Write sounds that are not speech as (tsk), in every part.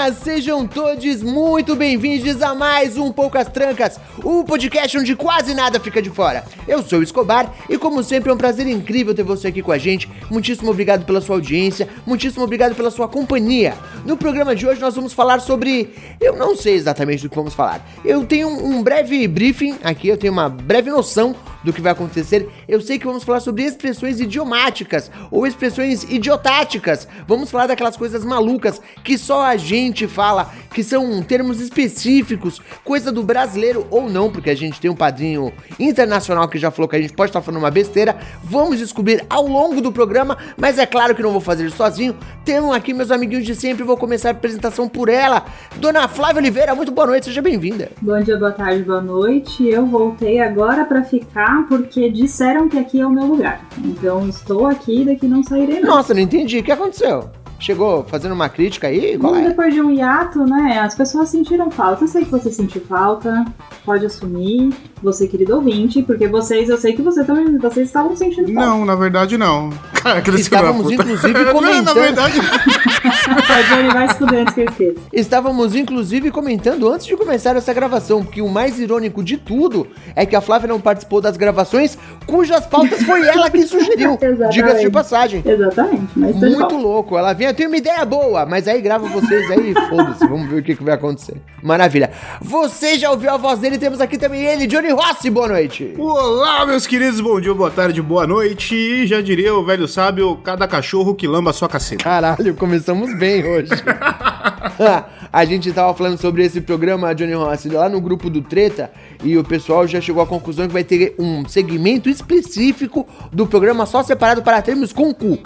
Pessoinhas! Sejam todos muito bem-vindos a mais um Poucas Trancas, o podcast onde quase nada fica de fora. Eu sou o Escobar e, como sempre, é um prazer incrível ter você aqui com a gente. Muitíssimo obrigado pela sua audiência, muitíssimo obrigado pela sua companhia. No programa de hoje nós vamos falar sobre. Eu não sei exatamente do que vamos falar. Eu tenho um breve briefing aqui, eu tenho uma breve noção do que vai acontecer. Eu sei que vamos falar sobre expressões idiomáticas ou expressões idiotáticas. Vamos falar daquelas coisas malucas que só a gente fala, que são termos específicos, coisa do brasileiro ou não, porque a gente tem um padrinho internacional que já falou que a gente pode estar falando uma besteira. Vamos descobrir ao longo do programa, mas é claro que não vou fazer sozinho. Temos aqui meus amiguinhos de sempre, vou começar a apresentação por ela. Dona Flávia Oliveira, muito boa noite, seja bem-vinda. Bom dia, boa tarde, boa noite. Eu voltei agora para ficar porque disseram que aqui é o meu lugar. Então estou aqui e daqui não sairei. Nossa, não entendi, o que aconteceu? Chegou fazendo uma crítica aí? Qual Bom, é? depois de um hiato, né? As pessoas sentiram falta. Eu sei que você sentiu falta, pode assumir, você querido ouvinte, porque vocês, eu sei que você também, vocês estavam sentindo falta. Não, na verdade não. (laughs) Cara, Estávamos, inclusive, (laughs) Não, comentando. na verdade. (laughs) Johnny, vai estudar antes que eu esqueça. Estávamos inclusive comentando antes de começar essa gravação que o mais irônico de tudo é que a Flávia não participou das gravações cujas pautas foi ela que sugeriu. Diga-se de passagem. Exatamente, mas Muito louco. Ela vinha, tem uma ideia boa, mas aí grava vocês aí, foda-se. Vamos ver o que, que vai acontecer. Maravilha. Você já ouviu a voz dele? Temos aqui também ele, Johnny Rossi. Boa noite. Olá, meus queridos, bom dia, boa tarde, boa noite. E já diria o velho sábio, cada cachorro que lamba a sua caceta. Caralho, começamos bem hoje. (laughs) A gente tava falando sobre esse programa, Johnny Rossi, lá no grupo do Treta, e o pessoal já chegou à conclusão que vai ter um segmento específico do programa só separado para termos com cu.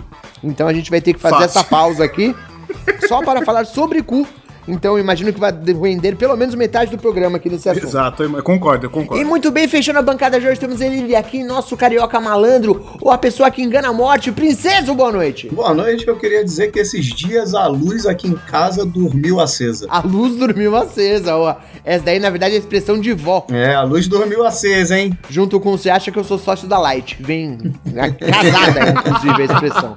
Então a gente vai ter que fazer Fácil. essa pausa aqui, só para falar sobre cu. Então eu imagino que vai render pelo menos metade do programa aqui nesse assunto. Exato, eu concordo, eu E concordo. muito bem, fechando a bancada de hoje, temos ele aqui, nosso carioca malandro, ou a pessoa que engana a morte, Princeso, boa noite. Boa noite, eu queria dizer que esses dias a luz aqui em casa dormiu acesa. A luz dormiu acesa, ó. Essa daí, na verdade, é a expressão de vó. É, a luz dormiu acesa, hein? Junto com você acha que eu sou sócio da Light. Vem casada, (laughs) inclusive, a expressão.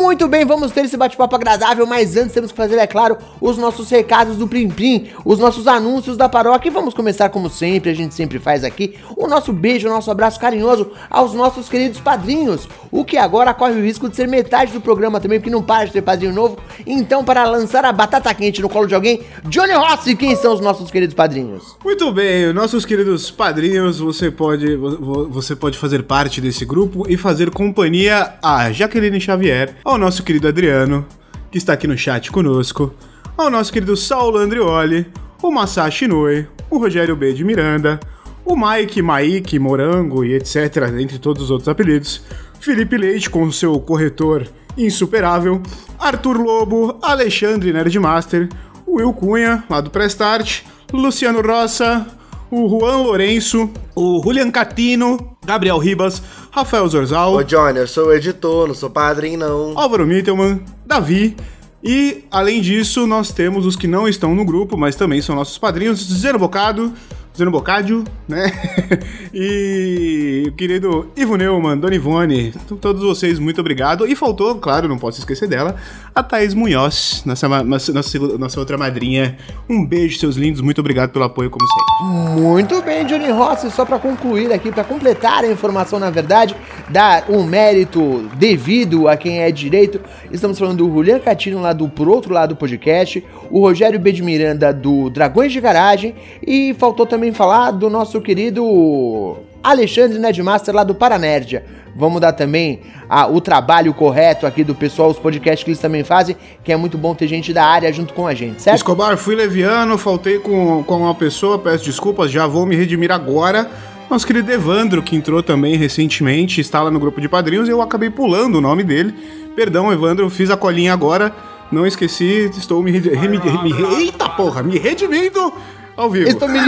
Muito bem, vamos ter esse bate-papo agradável, mas antes temos que fazer, é claro, os nossos recados do Plim Plim, os nossos anúncios da paróquia. E vamos começar, como sempre, a gente sempre faz aqui, o nosso beijo, o nosso abraço carinhoso aos nossos queridos padrinhos. O que agora corre o risco de ser metade do programa também, porque não para de ter padrinho novo. Então, para lançar a batata quente no colo de alguém, Johnny Rossi, quem são os nossos queridos padrinhos? Muito bem, nossos queridos padrinhos, você pode, vo- vo- você pode fazer parte desse grupo e fazer companhia a Jaqueline Xavier, ao nosso querido Adriano, que está aqui no chat conosco, ao nosso querido Saulo Andrioli, o Masashi Inoue, o Rogério B. de Miranda, o Mike, Maik, Morango e etc., entre todos os outros apelidos, Felipe Leite com o seu corretor insuperável, Arthur Lobo, Alexandre Nerdmaster, o Will Cunha, lá do Prestart, Luciano Roça, o Juan Lourenço, o Julian Catino, Gabriel Ribas, Rafael Zorzal, Ô Johnny, eu sou editor, não sou padrinho não. Álvaro Mittelman, Davi. E, além disso, nós temos os que não estão no grupo, mas também são nossos padrinhos, Zeno Bocado, Zeno Bocádio, né? (laughs) e o querido Ivo Neumann, Dona Ivone, todos vocês, muito obrigado. E faltou, claro, não posso esquecer dela, a Thaís Munhoz, nossa, nossa, nossa, outra madrinha. Um beijo, seus lindos, muito obrigado pelo apoio, como sempre. Muito bem, Johnny Rossi, só para concluir aqui, para completar a informação, na verdade, dar um mérito devido a quem é direito, estamos falando do Julian Catino lá do Por Outro Lado do podcast, o Rogério B. de Miranda do Dragões de Garagem e faltou também falar do nosso querido Alexandre Nedmaster lá do Paranérdia. Vamos dar também ah, o trabalho correto aqui do pessoal, os podcasts que eles também fazem, que é muito bom ter gente da área junto com a gente, certo? Escobar, fui leviano, faltei com, com uma pessoa, peço desculpas, já vou me redimir agora. Nosso querido Evandro, que entrou também recentemente, está lá no grupo de padrinhos e eu acabei pulando o nome dele. Perdão, Evandro, fiz a colinha agora. Não esqueci, estou me. remi- remi- Eita porra, me redimindo ao vivo. Estou me.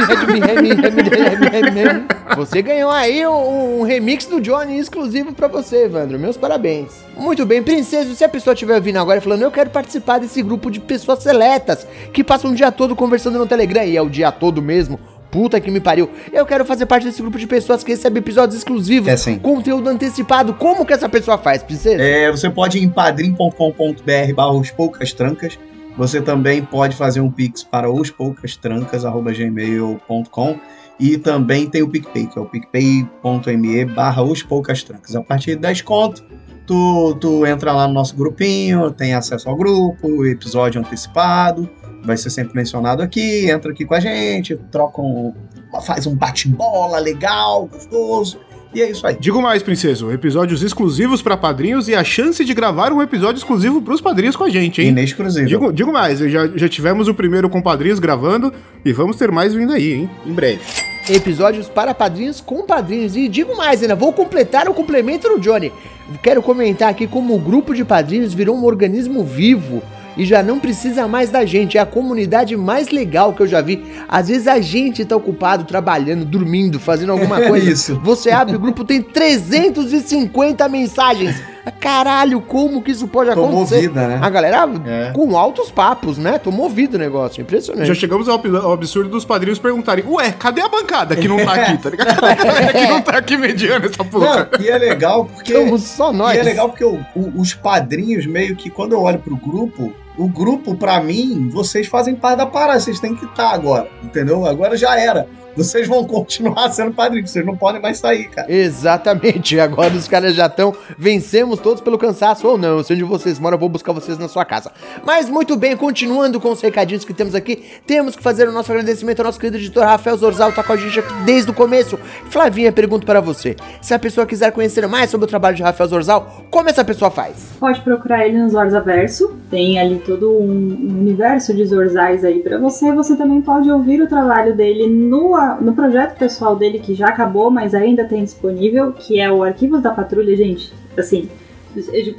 Você ganhou aí um, um remix do Johnny exclusivo pra você, Evandro. Meus parabéns. Muito bem, princesa, se a pessoa estiver ouvindo agora e falando, eu quero participar desse grupo de pessoas seletas que passam o dia todo conversando no Telegram, e é o dia todo mesmo. Puta que me pariu. Eu quero fazer parte desse grupo de pessoas que recebe episódios exclusivos, É sim. conteúdo antecipado. Como que essa pessoa faz, princesa? É, você pode ir em padrim.com.br barra poucas trancas. Você também pode fazer um pix para ospoucastrancas.gmail.com e também tem o PicPay, que é o picpay.me barra os poucas trancas. A partir de 10 conto, tu, tu entra lá no nosso grupinho, tem acesso ao grupo, episódio antecipado, vai ser sempre mencionado aqui, entra aqui com a gente, troca um, faz um bate-bola legal, gostoso, e é isso aí. Digo mais, princeso, episódios exclusivos pra padrinhos e a chance de gravar um episódio exclusivo pros padrinhos com a gente, hein? Inexclusível. Digo, digo mais, já, já tivemos o primeiro com padrinhos gravando e vamos ter mais vindo aí, hein? Em breve. episódios para padrinhos com padrinhos. E digo mais ainda, vou completar o complemento do Johnny. Quero comentar aqui como o grupo de padrinhos virou um organismo vivo. E já não precisa mais da gente, é a comunidade mais legal que eu já vi. Às vezes a gente tá ocupado, trabalhando, dormindo, fazendo alguma (laughs) É coisa. isso. Você abre o grupo, tem 350 mensagens. Caralho, como que isso pode Tomou acontecer? vida, né? A galera É. com altos papos, né? Tomou vida o negócio, impressionante. Já chegamos ao, ab- ao absurdo dos padrinhos perguntarem: Ué, cadê a bancada que não tá aqui, tá ligado? (laughs) Cadê a galera que não tá aqui mediando essa porra? Não, e é legal porque. Somos só nós. E é legal porque o- o- os padrinhos, meio que quando eu olho pro grupo, o grupo, pra mim, vocês fazem parte da parada, vocês têm que estar agora, entendeu? Agora já era. Vocês vão continuar sendo padrinhos, vocês não podem mais sair, cara. Exatamente, agora os caras já estão. Vencemos todos pelo cansaço ou não. Eu sei onde vocês moram, eu vou buscar vocês na sua casa. Mas muito bem, continuando com os recadinhos que temos aqui, temos que fazer o nosso agradecimento ao nosso querido editor Rafael Zorzal, tá com a gente aqui desde o começo. Flavinha, pergunto para você: se a pessoa quiser conhecer mais sobre o trabalho de Rafael Zorzal, como essa pessoa faz? Pode procurar ele no Zorzaverso. Tem ali todo um, um universo de Zorzais aí pra você. Você também pode ouvir o trabalho dele no, no projeto pessoal dele, que já acabou, mas ainda tem disponível, que é o Arquivos da Patrulha, gente. Assim.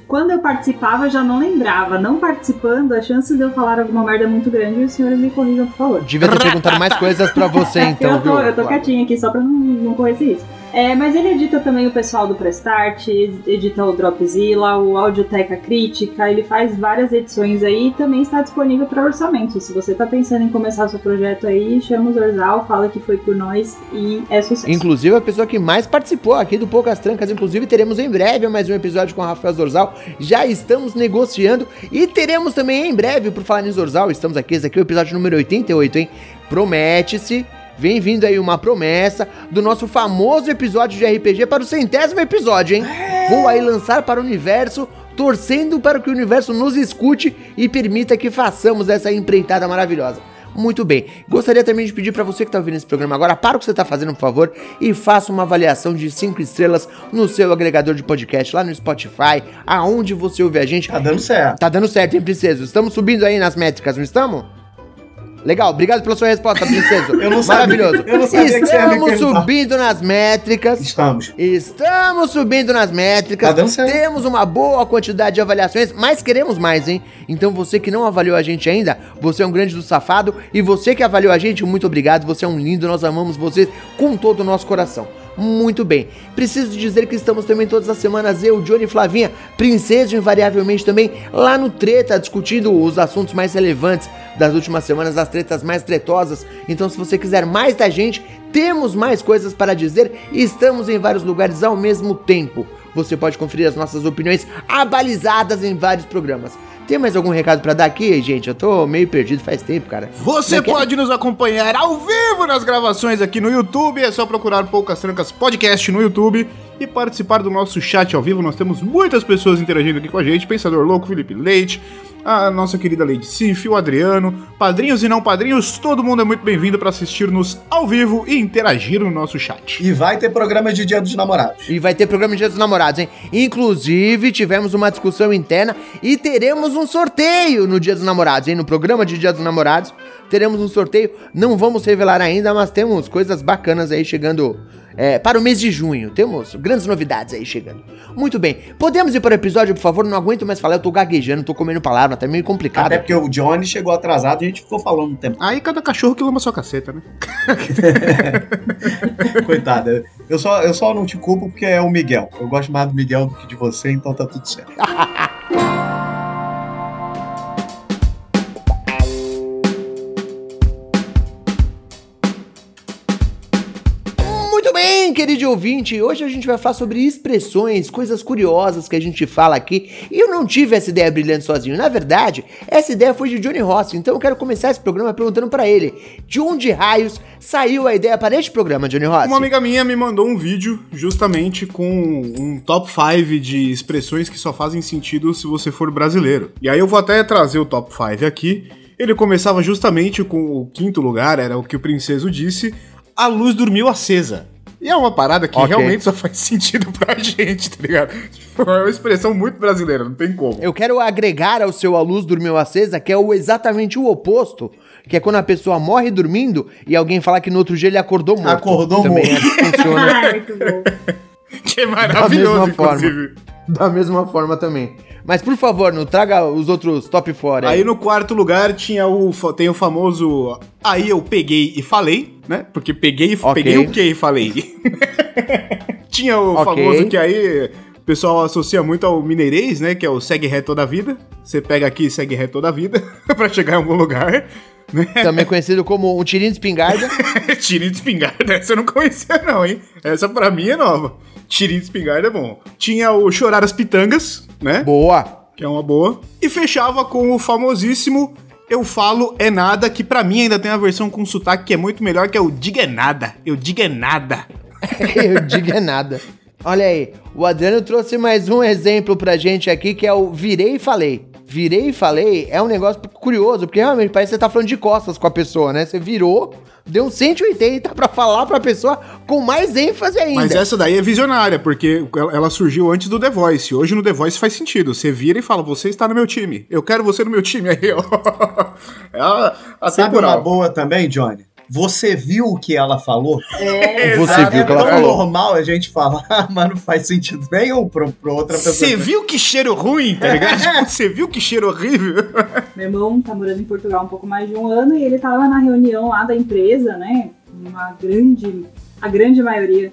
Quando eu participava, eu já não lembrava. Não participando, a chance de eu falar alguma merda é muito grande e os senhores me corrijam, por favor. Devia ter perguntado mais coisas pra você, (laughs) então, eu tô, eu tô quietinha aqui só pra não, não conhecer isso. É, mas ele edita também o pessoal do Prestart, edita o Dropzilla, o Audioteca Crítica, ele faz várias edições aí e também está disponível para orçamento. Se você tá pensando em começar seu projeto aí, chama o Zorzal, fala que foi por nós e é sucesso. Inclusive a pessoa que mais participou aqui do Poucas Trancas. Inclusive, teremos em breve mais um episódio com o Rafael Zorzal. Já estamos negociando e teremos também em breve, por falar em Zorzal, estamos aqui, esse aqui é o episódio número 88, hein? Promete-se. Vem vindo aí uma promessa do nosso famoso episódio de RPG para o centésimo episódio, hein? Vou aí lançar para o universo, torcendo para que o universo nos escute e permita que façamos essa empreitada maravilhosa. Muito bem. Gostaria também de pedir para você que está ouvindo esse programa agora, para o que você está fazendo, por favor, e faça uma avaliação de 5 estrelas no seu agregador de podcast, lá no Spotify, aonde você ouve a gente. Tá dando certo. Tá dando certo, hein, princeso? Estamos subindo aí nas métricas, não estamos? Legal, obrigado pela sua resposta, princeso. Eu não sabia- Maravilhoso. eu não sabia Estamos subindo nas métricas. Estamos. Estamos subindo nas métricas. Tá. Temos uma boa quantidade de avaliações, mas queremos mais, hein? Então você que não avaliou a gente ainda, você é um grande do safado. E você que avaliou a gente, muito obrigado. Você é um lindo, nós amamos você com todo o nosso coração. Muito bem. Preciso dizer que estamos também todas as semanas, eu, Johnny Flavinha, Princesa invariavelmente também, lá no Treta, discutindo os assuntos mais relevantes das últimas semanas, as tretas mais tretosas. Então, se você quiser mais da gente, temos mais coisas para dizer e estamos em vários lugares ao mesmo tempo. Você pode conferir as nossas opiniões abalizadas em vários programas. Tem mais algum recado pra dar aqui, gente? Eu tô meio perdido faz tempo, cara. Você Como é é? pode nos acompanhar ao vivo nas gravações aqui no YouTube. É só procurar Poucas Trancas Podcast no YouTube e participar do nosso chat ao vivo. Nós temos muitas pessoas interagindo aqui com a gente: Pensador Louco, Felipe Leite, a nossa querida Lady Sif, o Adriano, padrinhos e não padrinhos. Todo mundo é muito bem-vindo para assistir-nos ao vivo e interagir no nosso chat. E vai ter programa de Dia dos Namorados. E vai ter programa de Dia dos Namorados, hein? Inclusive, tivemos uma discussão interna e teremos um sorteio no Dia dos Namorados, hein? No programa de Dia dos Namorados, teremos um sorteio. Não vamos revelar ainda, mas temos coisas bacanas aí chegando é, para o mês de junho. Temos grandes novidades aí chegando. Muito bem. Podemos ir para o episódio, por favor? Não aguento mais falar, eu tô gaguejando, tô comendo palavra, tá meio complicado. Até porque o Johnny chegou atrasado e a gente ficou falando um tempo. Aí cada cachorro que lama sua caceta, né? (laughs) Coitada. Eu só, eu só não te culpo porque é o Miguel. Eu gosto mais do Miguel do que de você, então tá tudo certo. (laughs) bem, querido ouvinte, hoje a gente vai falar sobre expressões, coisas curiosas que a gente fala aqui. E eu não tive essa ideia brilhante sozinho. Na verdade, essa ideia foi de Johnny Rossi. Então eu quero começar esse programa perguntando para ele: de onde raios saiu a ideia para este programa, Johnny Rossi? Uma amiga minha me mandou um vídeo justamente com um top 5 de expressões que só fazem sentido se você for brasileiro. E aí eu vou até trazer o top 5 aqui. Ele começava justamente com o quinto lugar, era o que o princeso disse: a luz dormiu acesa. E é uma parada que Ok. realmente só faz (laughs) sentido pra gente, tá ligado? Tipo, é uma expressão muito brasileira, não tem como. Eu quero agregar ao seu A Luz Dormiu Acesa, que é o exatamente o oposto, que é quando a pessoa morre dormindo e alguém fala que no outro dia ele acordou morto. Acordou Também morto. é que funciona (laughs) Ai, muito bom. Que é maravilhoso, mesma forma. inclusive. da mesma forma também. Mas por favor, não traga os outros top fora. Aí no quarto lugar tinha o, tem o famoso aí eu peguei e falei, né? Porque peguei, Ok. peguei o que e falei. (laughs) tinha o Ok. famoso que aí o pessoal associa muito ao mineirês, né? Que é o segue ré toda a vida. Você pega aqui e segue ré toda a vida (laughs) pra chegar em algum lugar. Né? Também conhecido como um tirinho de espingarda. (laughs) Tirinho de espingarda, essa eu não conhecia não, hein? Essa pra mim é nova. Tirinho de espingarda é bom. Tinha o chorar as pitangas, né? Boa. que é uma boa. E fechava com o famosíssimo Eu Falo É Nada, que pra mim ainda tem a versão com sotaque que é muito melhor, que é o Diga É Nada. Eu digo é nada. (laughs) Eu digo é nada. Olha aí, o Adriano trouxe mais um exemplo pra gente aqui, que é o virei e falei. Virei e falei é um negócio curioso, porque realmente parece que você tá falando de costas com a pessoa, né? Você virou, deu um 180 pra falar pra pessoa com mais ênfase ainda. Mas essa daí é visionária, porque ela surgiu antes do The Voice. Hoje no The Voice faz sentido. Você vira e fala, você está no meu time. Eu quero você no meu time (laughs) aí, ó. É a, a Sabe uma temporal. boa também, Johnny? Você viu o que ela falou? É, Você viu é o que ela tão falou. normal a gente falar, (laughs) mas não faz sentido nenhum pra, pra outra pessoa. Você viu que cheiro ruim, tá ligado? (laughs) Tipo, Você viu que cheiro horrível? (laughs) Meu irmão tá morando em Portugal há um pouco mais de um ano e ele tava na reunião lá da empresa, né? Uma grande, a grande maioria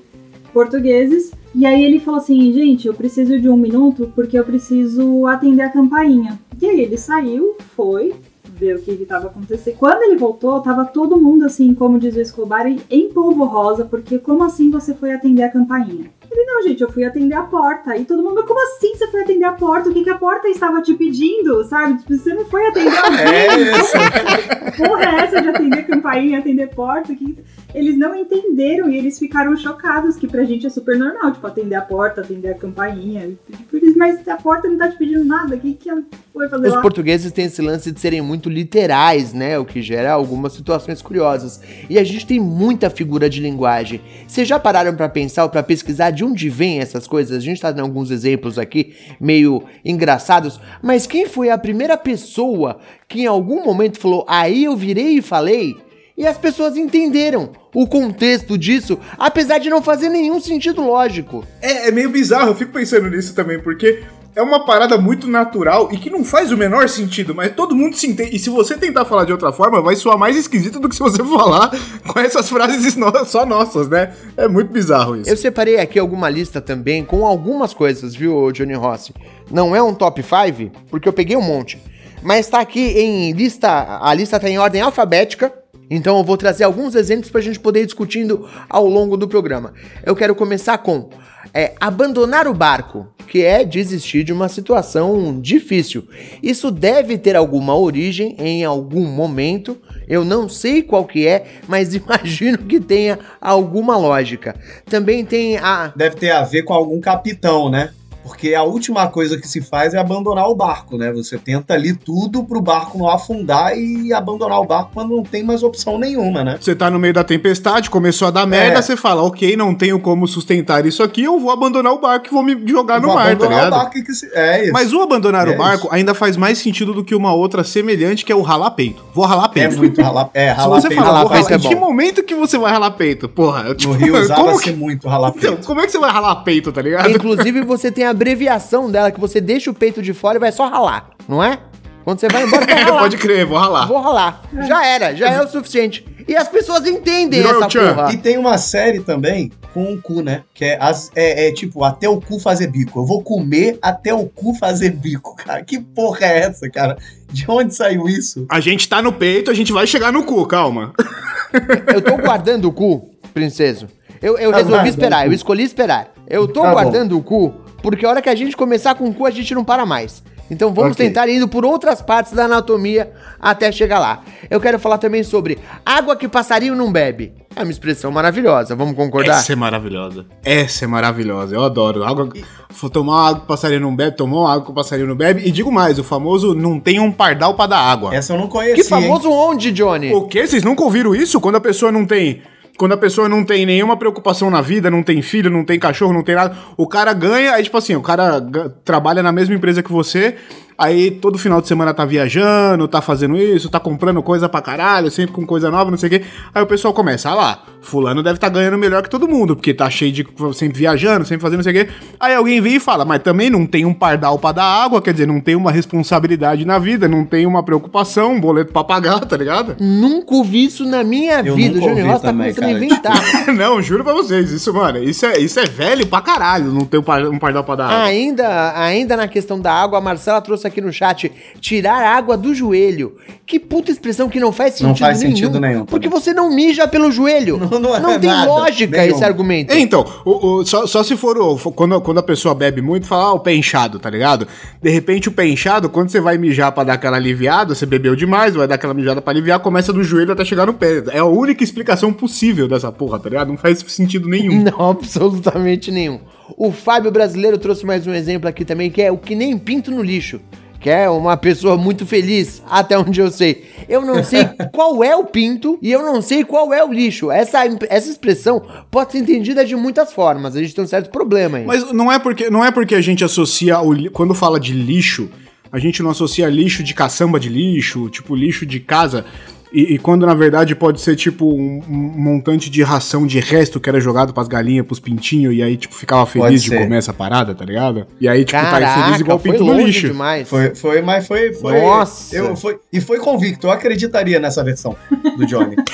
portugueses. E aí ele falou assim, gente, eu preciso de um minuto porque eu preciso atender a campainha. E aí ele saiu, foi ver o que que tava acontecendo. Quando ele voltou, tava todo mundo assim, como diz o Escobar, em polvo rosa, porque como assim você foi atender a campainha? Ele, não, gente, eu fui atender a porta. E todo mundo, mas como assim você foi atender a porta? O que, que a porta estava te pedindo, sabe? Tipo, você não foi atender alguém. (laughs) É isso. Porra é essa de atender campainha, atender porta? Que... Eles não entenderam e eles ficaram chocados, que pra gente é super normal, tipo, atender a porta, atender a campainha. Tipo, eles, mas a porta não tá te pedindo nada, o que, que ela foi fazer Os lá? portugueses têm esse lance de serem muito literais, né? O que gera algumas situações curiosas. E a gente tem muita figura de linguagem. Vocês já pararam pra pensar ou pra pesquisar de onde vêm essas coisas? A gente tá dando alguns exemplos aqui, meio engraçados. Mas quem foi a primeira pessoa que em algum momento falou, aí eu virei e falei? E as pessoas entenderam o contexto disso, apesar de não fazer nenhum sentido lógico. É, é meio bizarro, eu fico pensando nisso também, porque é uma parada muito natural e que não faz o menor sentido, mas todo mundo se entende. E se você tentar falar de outra forma, vai soar mais esquisito do que se você (laughs) falar com essas frases só nossas, né? É muito bizarro isso. Eu separei aqui alguma lista também com algumas coisas, viu, Johnny Rossi? Não é um top 5, porque eu peguei um monte. Mas tá aqui em lista. A lista tá em ordem alfabética. Então eu vou trazer alguns exemplos pra gente poder ir discutindo ao longo do programa. Eu quero começar com é, abandonar o barco, que é desistir de uma situação difícil. Isso deve ter alguma origem em algum momento. Eu não sei qual que é, mas (laughs) imagino que tenha alguma lógica. Também tem a Deve ter a ver com algum capitão, né? Porque a última coisa que se faz é abandonar o barco, né? Você tenta ali tudo pro barco não afundar e abandonar o barco quando não tem mais opção nenhuma, né? Você tá no meio da tempestade, começou a dar merda, É. você fala, ok, não tenho como sustentar isso aqui, eu vou abandonar o barco e vou me jogar no Vou mar, tá abandonar o ligado? barco que se... É isso. Mas o abandonar É o barco ainda faz mais sentido do que uma outra semelhante, que é o ralar peito. Vou ralar é peito. muito ralar. É, (laughs) Se ralar você peito. falar, ralar vou peito ralar, é em que momento que você vai ralar peito? Porra, eu, tipo, No Rio (laughs) como usava-se que... muito ralar Então, peito. como é que você vai ralar peito, tá ligado? Inclusive, você tem a (laughs) abreviação dela, que você deixa o peito de fora e vai só ralar, não é? Quando você vai embora, (laughs) vai ralar. Pode crer, vou ralar. Vou ralar. Já era, já é o suficiente. E as pessoas entendem Virou essa porra. E tem uma série também com o cu, né? Que é, as- é- é tipo, até o cu fazer bico. Eu vou comer até o cu fazer bico, cara. Que porra é essa, cara? De onde saiu isso? A gente tá no peito, a gente vai chegar no cu, calma. (laughs) Eu tô guardando o cu, princeso. Eu, eu Tá resolvi esperar, eu escolhi esperar. Eu tô Tá bom. guardando o cu, porque a hora que a gente começar com o cu, a gente não para mais. Então vamos Ok. tentar ir indo por outras partes da anatomia até chegar lá. Eu quero falar também sobre água que passarinho não bebe. É uma expressão maravilhosa, vamos concordar? Essa é maravilhosa. Essa é maravilhosa. Eu adoro. Água, Vou tomar água que o passarinho não bebe, tomou água que o passarinho não bebe. E digo mais, o famoso não tem um pardal pra dar água. Essa eu não conhecia. Que famoso onde, Johnny? O quê? Vocês nunca ouviram isso? Quando a pessoa não tem. Quando a pessoa não tem nenhuma preocupação na vida, não tem filho, não tem cachorro, não tem nada, o cara ganha, aí tipo assim, o cara trabalha na mesma empresa que você, aí todo final de semana tá viajando, tá fazendo isso, tá comprando coisa pra caralho, sempre com coisa nova, não sei o quê. Aí o pessoal começa, ah lá, fulano deve tá ganhando melhor que todo mundo, porque tá cheio de sempre viajando, sempre fazendo não sei o quê. Aí alguém vem e fala, mas também não tem um pardal pra dar água, quer dizer, não tem uma responsabilidade na vida, não tem uma preocupação, um boleto pra pagar, tá ligado? Nunca ouvi isso na minha Eu vida. O Ross tá começando a inventar. (laughs) Não, juro pra vocês, isso, mano, isso é, isso é velho pra caralho, não ter um, par, um pardal pra dar água. Ainda, ainda na questão da água, a Marcela trouxe aqui no chat tirar água do joelho. Que puta expressão que não faz sentido Não faz nenhum. sentido nenhum Porque também. você não mija pelo joelho. Não, não é tem nada, lógica nenhum. esse argumento. É, Então, o- o- só, só se for o, for- quando, quando a pessoa bebe muito, fala, ah, o pé inchado, tá ligado? De repente, o pé inchado, quando você vai mijar pra dar aquela aliviada, você bebeu demais, vai dar aquela mijada pra aliviar, começa do joelho até chegar no pé. É a única explicação possível dessa porra, tá ligado? Não faz sentido nenhum. (laughs) Não, absolutamente nenhum. O Fábio Brasileiro trouxe mais um exemplo aqui também, que é o que nem pinto no lixo. Que é uma pessoa muito feliz, até onde eu sei. Eu não sei (laughs) qual é o pinto e eu não sei qual é o lixo. Essa, essa expressão pode ser entendida de muitas formas. A gente tem um certo problema aí. Mas não é porque, não é porque a gente associa, o, quando fala de lixo, a gente não associa lixo de caçamba de lixo, tipo lixo de casa. E, e quando na verdade pode ser tipo um, um montante de ração de resto que era jogado pras galinhas, pros pintinhos, e aí tipo ficava feliz de comer essa parada, tá ligado? E aí tipo tá Caraca, feliz igual foi pinto no lixo. demais. Foi, foi, mas foi. foi Nossa. Eu, foi, e foi convicto. Eu acreditaria nessa versão do Johnny. (laughs)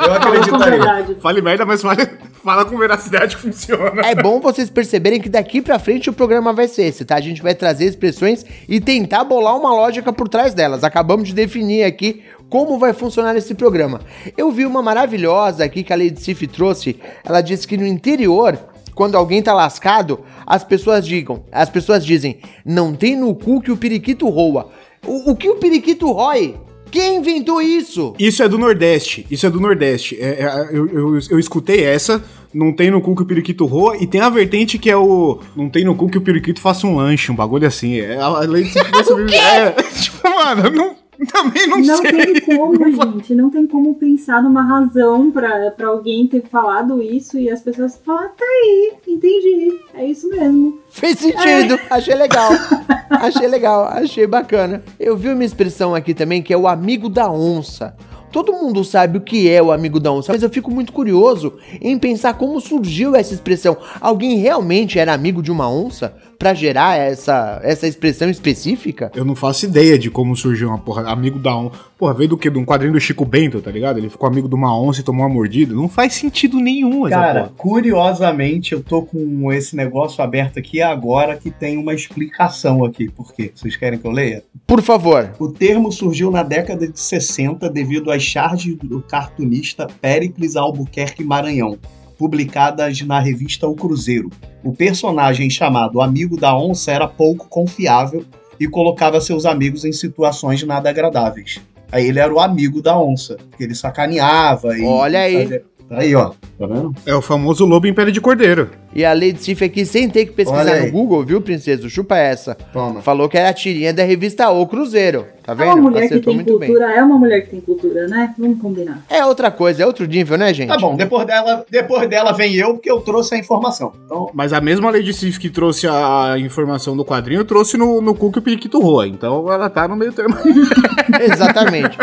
Eu acreditaria. verdade. Fale merda, mas fale, fala com veracidade que funciona. É bom vocês perceberem que daqui pra frente o programa vai ser esse, tá? A gente vai trazer expressões e tentar bolar uma lógica por trás delas. Acabamos de definir aqui como vai funcionar esse programa. Eu vi uma maravilhosa aqui que a Lady Sif trouxe. Ela disse que no interior, quando alguém tá lascado, as pessoas digam, as pessoas dizem, não tem no cu que o periquito roa. O, o que o periquito rói? Quem inventou isso? Isso é do Nordeste. Isso é do Nordeste. É, é, eu, eu, eu escutei essa. Não tem no cu que o periquito roa. E tem a vertente que é o. Não tem no cu que o periquito faça um lanche, um bagulho assim. É a lei (laughs) de É, (laughs) tipo, mano, não, (laughs) também não, Não sei. tem como, (laughs) gente. Não tem como pensar numa razão pra, pra alguém ter falado isso e as pessoas falam, ah, tá aí, entendi. É isso mesmo. Fez sentido, achei legal. (laughs) Achei legal, achei bacana. Eu vi uma expressão aqui também que é o amigo da onça. Todo mundo sabe o que é o amigo da onça, mas eu fico muito curioso em pensar como surgiu essa expressão. Alguém realmente era amigo de uma onça pra gerar essa, essa expressão específica? Eu não faço ideia de como surgiu uma porra. Amigo da onça. Porra, veio do quê? De um quadrinho do Chico Bento, tá ligado? Ele ficou amigo de uma onça e tomou uma mordida. Não faz sentido nenhum essa Cara, porra. curiosamente, eu tô com esse negócio aberto aqui agora que tem uma explicação aqui. Por quê? Vocês querem que eu leia? Por favor. O termo surgiu na década de 60 devido às charges do cartunista Péricles Albuquerque Maranhão, publicadas na revista O Cruzeiro. O personagem chamado Amigo da Onça era pouco confiável e colocava seus amigos em situações nada agradáveis. Aí ele era o amigo da onça, que ele sacaneava e. Olha aí. fazia- Tá aí, ó. Tá vendo? É o famoso lobo em pele de cordeiro. E a Lady Sif aqui, sem ter que pesquisar no Google, viu, princesa? Chupa essa. Toma. Falou que era a tirinha da revista O Cruzeiro. Tá É vendo? uma mulher que Acertou tem muito bem. cultura, é uma mulher que tem cultura, né? Vamos combinar. É outra coisa, é outro nível, né, gente? Tá bom, depois dela, depois dela vem eu, porque eu trouxe a informação. Então, Mas a mesma Lady Sif que trouxe a informação do quadrinho, trouxe no, no cu que o Periquito roa. Então ela tá no meio termo. (laughs) (laughs) Exatamente.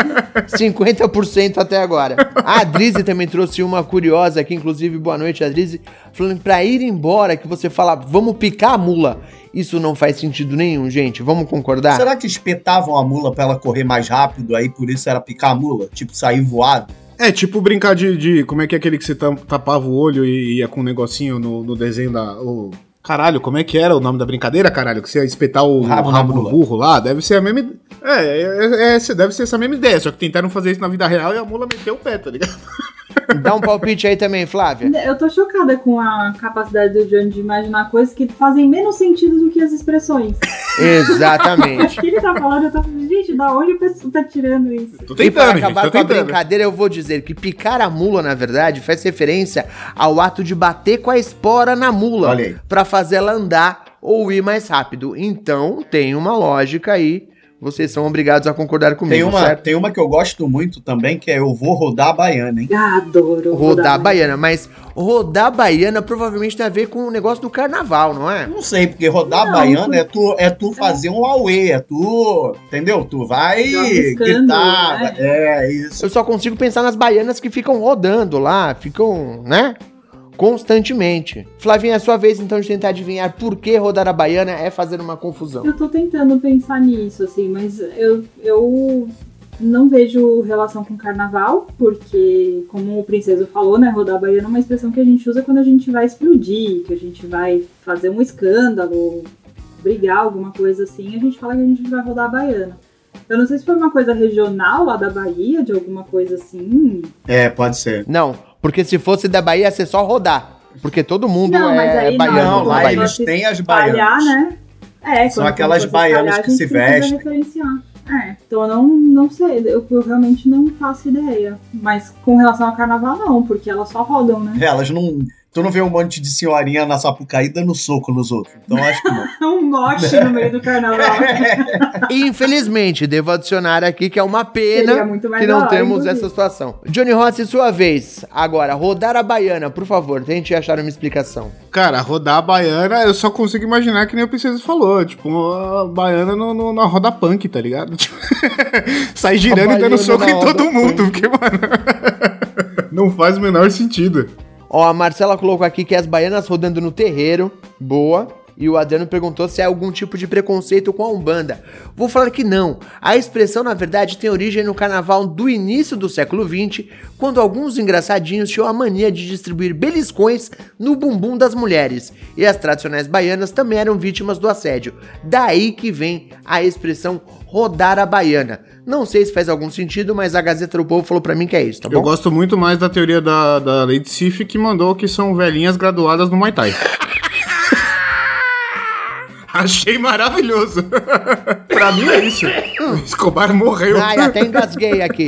50% até agora. A Adrize também trouxe uma curiosa aqui, inclusive, boa noite, Adrize, falando pra ir embora, que você fala, vamos picar a mula. Isso não faz sentido nenhum, gente. Vamos concordar? será que espetavam a mula pra ela correr mais rápido, aí por isso era picar a mula? Tipo, sair voado? É tipo brincar de, de- Como é que é aquele que você tapava o olho e ia com um negocinho no, no desenho da. o- Caralho, como é que era o nome da brincadeira, caralho? Que você ia espetar o, rabo o rabo no burro lá? Deve ser a mesma. É, é, é, é, deve ser essa mesma ideia. Só que tentaram fazer isso na vida real e a mula meteu o pé, tá ligado? Dá um palpite aí também, Flávia. (laughs) Eu tô chocada com a capacidade do Johnny de imaginar coisas que fazem menos sentido do que as expressões. Exatamente. (laughs) O que ele tá falando, eu tô falando, gente, da onde a pessoa tá tirando isso? Tô E tentando, gente, acabar tô com a tentando. brincadeira, eu vou dizer que picar a mula, na verdade, faz referência ao ato de bater com a espora na mula Olha aí. para fazer ela andar ou ir mais rápido. Então, tem uma lógica aí. Vocês são obrigados a concordar comigo, Tem uma, certo? tem uma que eu gosto muito também, que é Eu Vou Rodar a Baiana, hein? Ah, Adoro. Rodar a baiana, mas rodar a baiana provavelmente tem a ver com o negócio do carnaval, não é? Não sei, porque rodar a Não, baiana é tu, é tu fazer um auê, é tu. Entendeu? Tu vai gritar. né? É, isso. Eu só consigo pensar nas baianas que ficam rodando lá, ficam, né? Constantemente. Flavinha, é a sua vez então de tentar adivinhar por que rodar a baiana é fazer uma confusão. Eu tô tentando pensar nisso, assim, mas eu, eu não vejo relação com carnaval, porque, como o Princeso falou, né, rodar a baiana é uma expressão que a gente usa quando a gente vai explodir, que a gente vai fazer um escândalo, brigar, alguma coisa assim, a gente fala que a gente vai rodar a baiana. Eu não sei se foi uma coisa regional lá da Bahia, de alguma coisa assim. É, pode ser. Não, porque se fosse da Bahia ia ser só rodar. Porque todo mundo Não, mas é baiano. Não, lá Bahia. eles têm as Espalhar, baianas. né? É, São aquelas baianas espalhar, que se vestem. É, então eu não, não sei, eu, eu realmente não faço ideia. Mas com relação ao carnaval, não, porque elas só rodam, né? É, Elas não. Tu não vê um monte de senhorinha na Sapucaí dando soco nos outros. Então acho que não. (laughs) Um moche no meio do carnaval. E, (laughs) Infelizmente, devo adicionar aqui que é uma pena que não temos inclusive. essa situação. Johnny Rossi, sua vez. Agora, rodar a baiana, por favor, tente achar uma explicação. Cara, rodar a baiana, eu só consigo imaginar que nem o Princesa falou. Tipo, a baiana no, no- na roda punk, tá ligado? Tipo, (laughs) Sai girando e dando soco em todo mundo, porque, mano. não faz o menor sentido. Ó, a Marcela colocou aqui que é as baianas rodando no terreiro. Boa. E o Adriano perguntou se há algum tipo de preconceito com a Umbanda. Vou falar que não. A expressão, na verdade, tem origem no carnaval do início do século XX, quando alguns engraçadinhos tinham a mania de distribuir beliscões no bumbum das mulheres. E as tradicionais baianas também eram vítimas do assédio. Daí que vem a expressão rodar a baiana. Não sei se faz algum sentido, mas a Gazeta do Povo falou pra mim que é isso, tá bom? Eu gosto muito mais da teoria da, da Lady Sif que mandou que são velhinhas graduadas no Muay Thai. Achei maravilhoso. (laughs) pra mim é isso. O Escobar morreu. Ai, até engasguei aqui.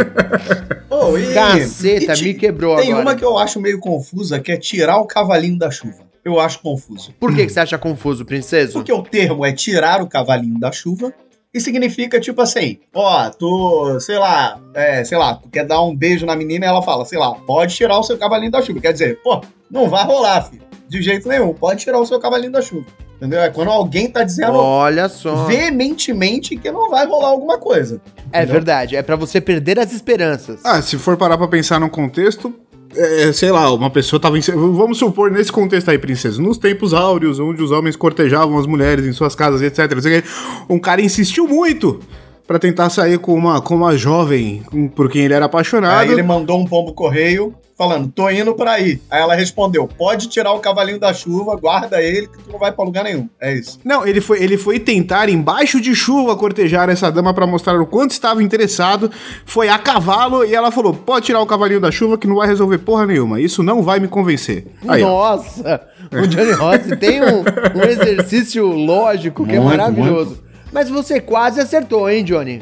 Oh, e- Caceta, e me quebrou Tem agora. uma que eu acho meio confusa, que é tirar o cavalinho da chuva. Eu acho confuso. Por que, que você acha confuso, princeso? Porque o termo é tirar o cavalinho da chuva e significa tipo assim, ó, tu, sei lá, é, sei lá, tu quer dar um beijo na menina e ela fala, sei lá, pode tirar o seu cavalinho da chuva. Quer dizer, pô, não vai rolar, filho. De jeito nenhum, pode tirar o seu cavalinho da chuva. Entendeu? É quando alguém tá dizendo Olha só. veementemente que não vai rolar alguma coisa. É entendeu? verdade, é pra você perder as esperanças. Ah, se for parar pra pensar num contexto, é, sei lá, uma pessoa tava. Em, vamos supor, nesse contexto aí, princesa, nos tempos áureos, onde os homens cortejavam as mulheres em suas casas, etc. Um cara insistiu muito pra tentar sair com uma, com uma jovem por quem ele era apaixonado. Aí ele mandou um pombo correio falando, tô indo pra aí. Aí ela respondeu, pode tirar o cavalinho da chuva, guarda ele que tu não vai pra lugar nenhum. É isso. Não, ele foi, ele foi tentar, embaixo de chuva, cortejar essa dama pra mostrar o quanto estava interessado. Foi a cavalo e ela falou: pode tirar o cavalinho da chuva que não vai resolver porra nenhuma. Isso não vai me convencer. Aí, ó. Nossa, o Johnny Rossi tem um, um exercício lógico que é Muito, maravilhoso. Mas você quase acertou, hein, Johnny?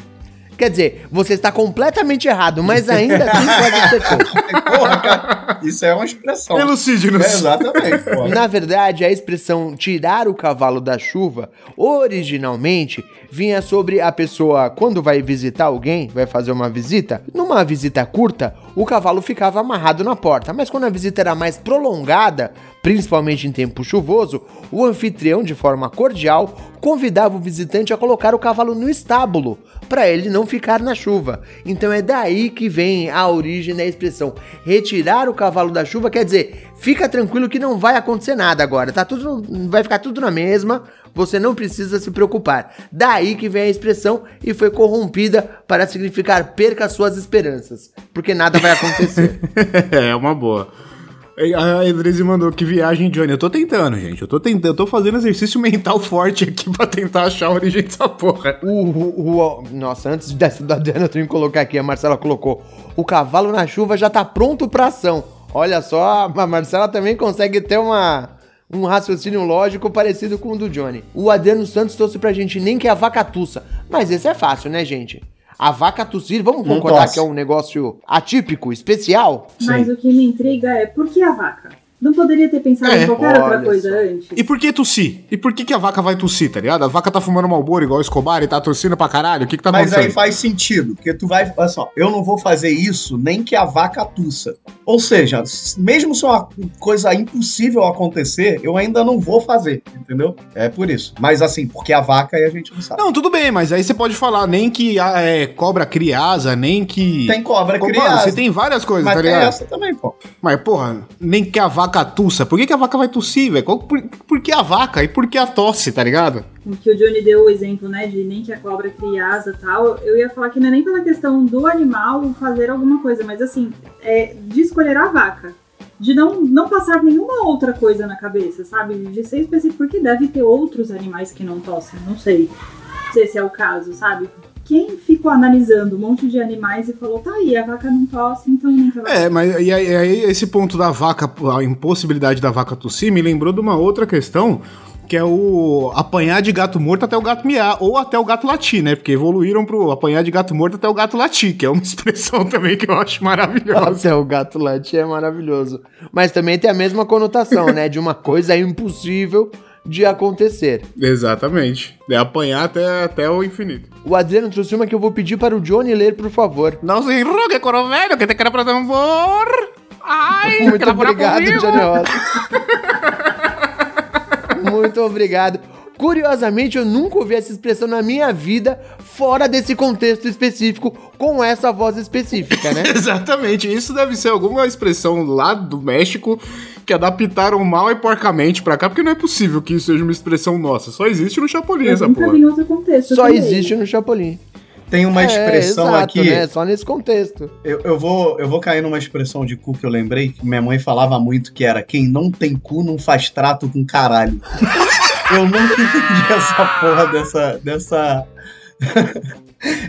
Quer dizer, você está completamente errado, mas ainda assim (laughs) quase acertou. Porra, cara, Isso é uma expressão. Elucide-nos. É, exatamente. pô. Na verdade, a expressão tirar o cavalo da chuva, originalmente, vinha sobre a pessoa, quando vai visitar alguém, vai fazer uma visita, numa visita curta, o cavalo ficava amarrado na porta, mas quando a visita era mais prolongada, principalmente em tempo chuvoso, o anfitrião, de forma cordial, convidava o visitante a colocar o cavalo no estábulo, para ele não ficar na chuva. Então é daí que vem a origem da expressão retirar o cavalo da chuva, quer dizer, fica tranquilo que não vai acontecer nada agora, tá tudo vai ficar tudo na mesma, você não precisa se preocupar. Daí que vem a expressão e foi corrompida para significar perca suas esperanças, porque nada vai acontecer. (laughs) é, uma boa. A Edrese mandou que viagem, Johnny. Eu tô tentando, gente. Eu tô tentando, eu tô fazendo exercício (laughs) mental forte aqui pra tentar achar a origem dessa porra. O, o- o- nossa, antes dessa da Diana, eu tenho que colocar aqui, a Marcela colocou. O cavalo na chuva já tá pronto pra ação. Olha só, a Marcela também consegue ter uma, um raciocínio lógico parecido com o do Johnny. O Adriano Santos trouxe pra gente nem que a vaca tussa. Mas esse é fácil, né, gente? A vaca tossir, vamos concordar que é um negócio atípico, especial? Mas o que me intriga é por que a vaca? Não poderia ter pensado É, em qualquer outra olha coisa só. antes? E por que tossir? E por que, que a vaca vai tossir, tá ligado? A vaca tá fumando Malboro igual o Escobar e tá tossindo pra caralho. O que que tá Mas aí acontecendo? faz sentido, porque tu vai. Olha só, eu não vou fazer isso nem que a vaca tussa. Ou seja, mesmo se uma coisa impossível acontecer, eu ainda não vou fazer, entendeu? É por isso. Mas assim, porque a vaca aí a gente não sabe. Não, tudo bem, mas aí você pode falar nem que ah, é, cobra cria asa, nem que... Tem cobra Pô, criada. mano, você tem várias coisas, mas tá tem ligado? essa também, pô. Mas, porra, nem que a vaca tussa. Por que, que a vaca vai tossir, velho? Por, por que a vaca e por que a tosse, tá ligado? Em que o Johnny deu o exemplo, né, de nem que a cobra crie asa e tal, eu ia falar que não é nem pela questão do animal fazer alguma coisa, mas assim, é de escolher a vaca. De não, não passar nenhuma outra coisa na cabeça, sabe? De ser específico, porque deve ter outros animais que não tossem, não sei se esse é o caso, sabe? Quem ficou analisando um monte de animais e falou, tá aí, a vaca não tosse, então nem que a vaca É, mas e aí, e aí esse ponto da vaca, a impossibilidade da vaca tossir, me lembrou de uma outra questão, que é o apanhar de gato morto até o gato miar, ou até o gato latir, né? Porque evoluíram pro apanhar de gato morto até o gato latir, que é uma (laughs) expressão também que eu acho maravilhosa. Nossa, o gato latte é maravilhoso. Mas também tem a mesma conotação, né? De uma coisa impossível de acontecer. Exatamente. É apanhar até, até o infinito. O Adriano trouxe uma que eu vou pedir para o Johnny ler, por favor. Não se enrugue, coro velho, que te quero pra tambor. Ai, Muito obrigado? Johnny Rosa. Muito obrigado. Curiosamente, eu nunca ouvi essa expressão na minha vida fora desse contexto específico, com essa voz específica, né? (laughs) Exatamente, isso deve ser alguma expressão lá do México que adaptaram mal e porcamente pra cá, porque não é possível que isso seja uma expressão nossa. Só existe no Chapolin Eu essa nunca porra. vi em outro contexto. Só também. existe no Chapolin. Tem uma expressão é, exato, aqui. né? Só nesse contexto. Eu, eu vou, eu vou cair numa expressão de cu que eu lembrei, que minha mãe falava muito, que era quem não tem cu não faz trato com caralho. (laughs) eu nunca entendi essa porra dessa. dessa...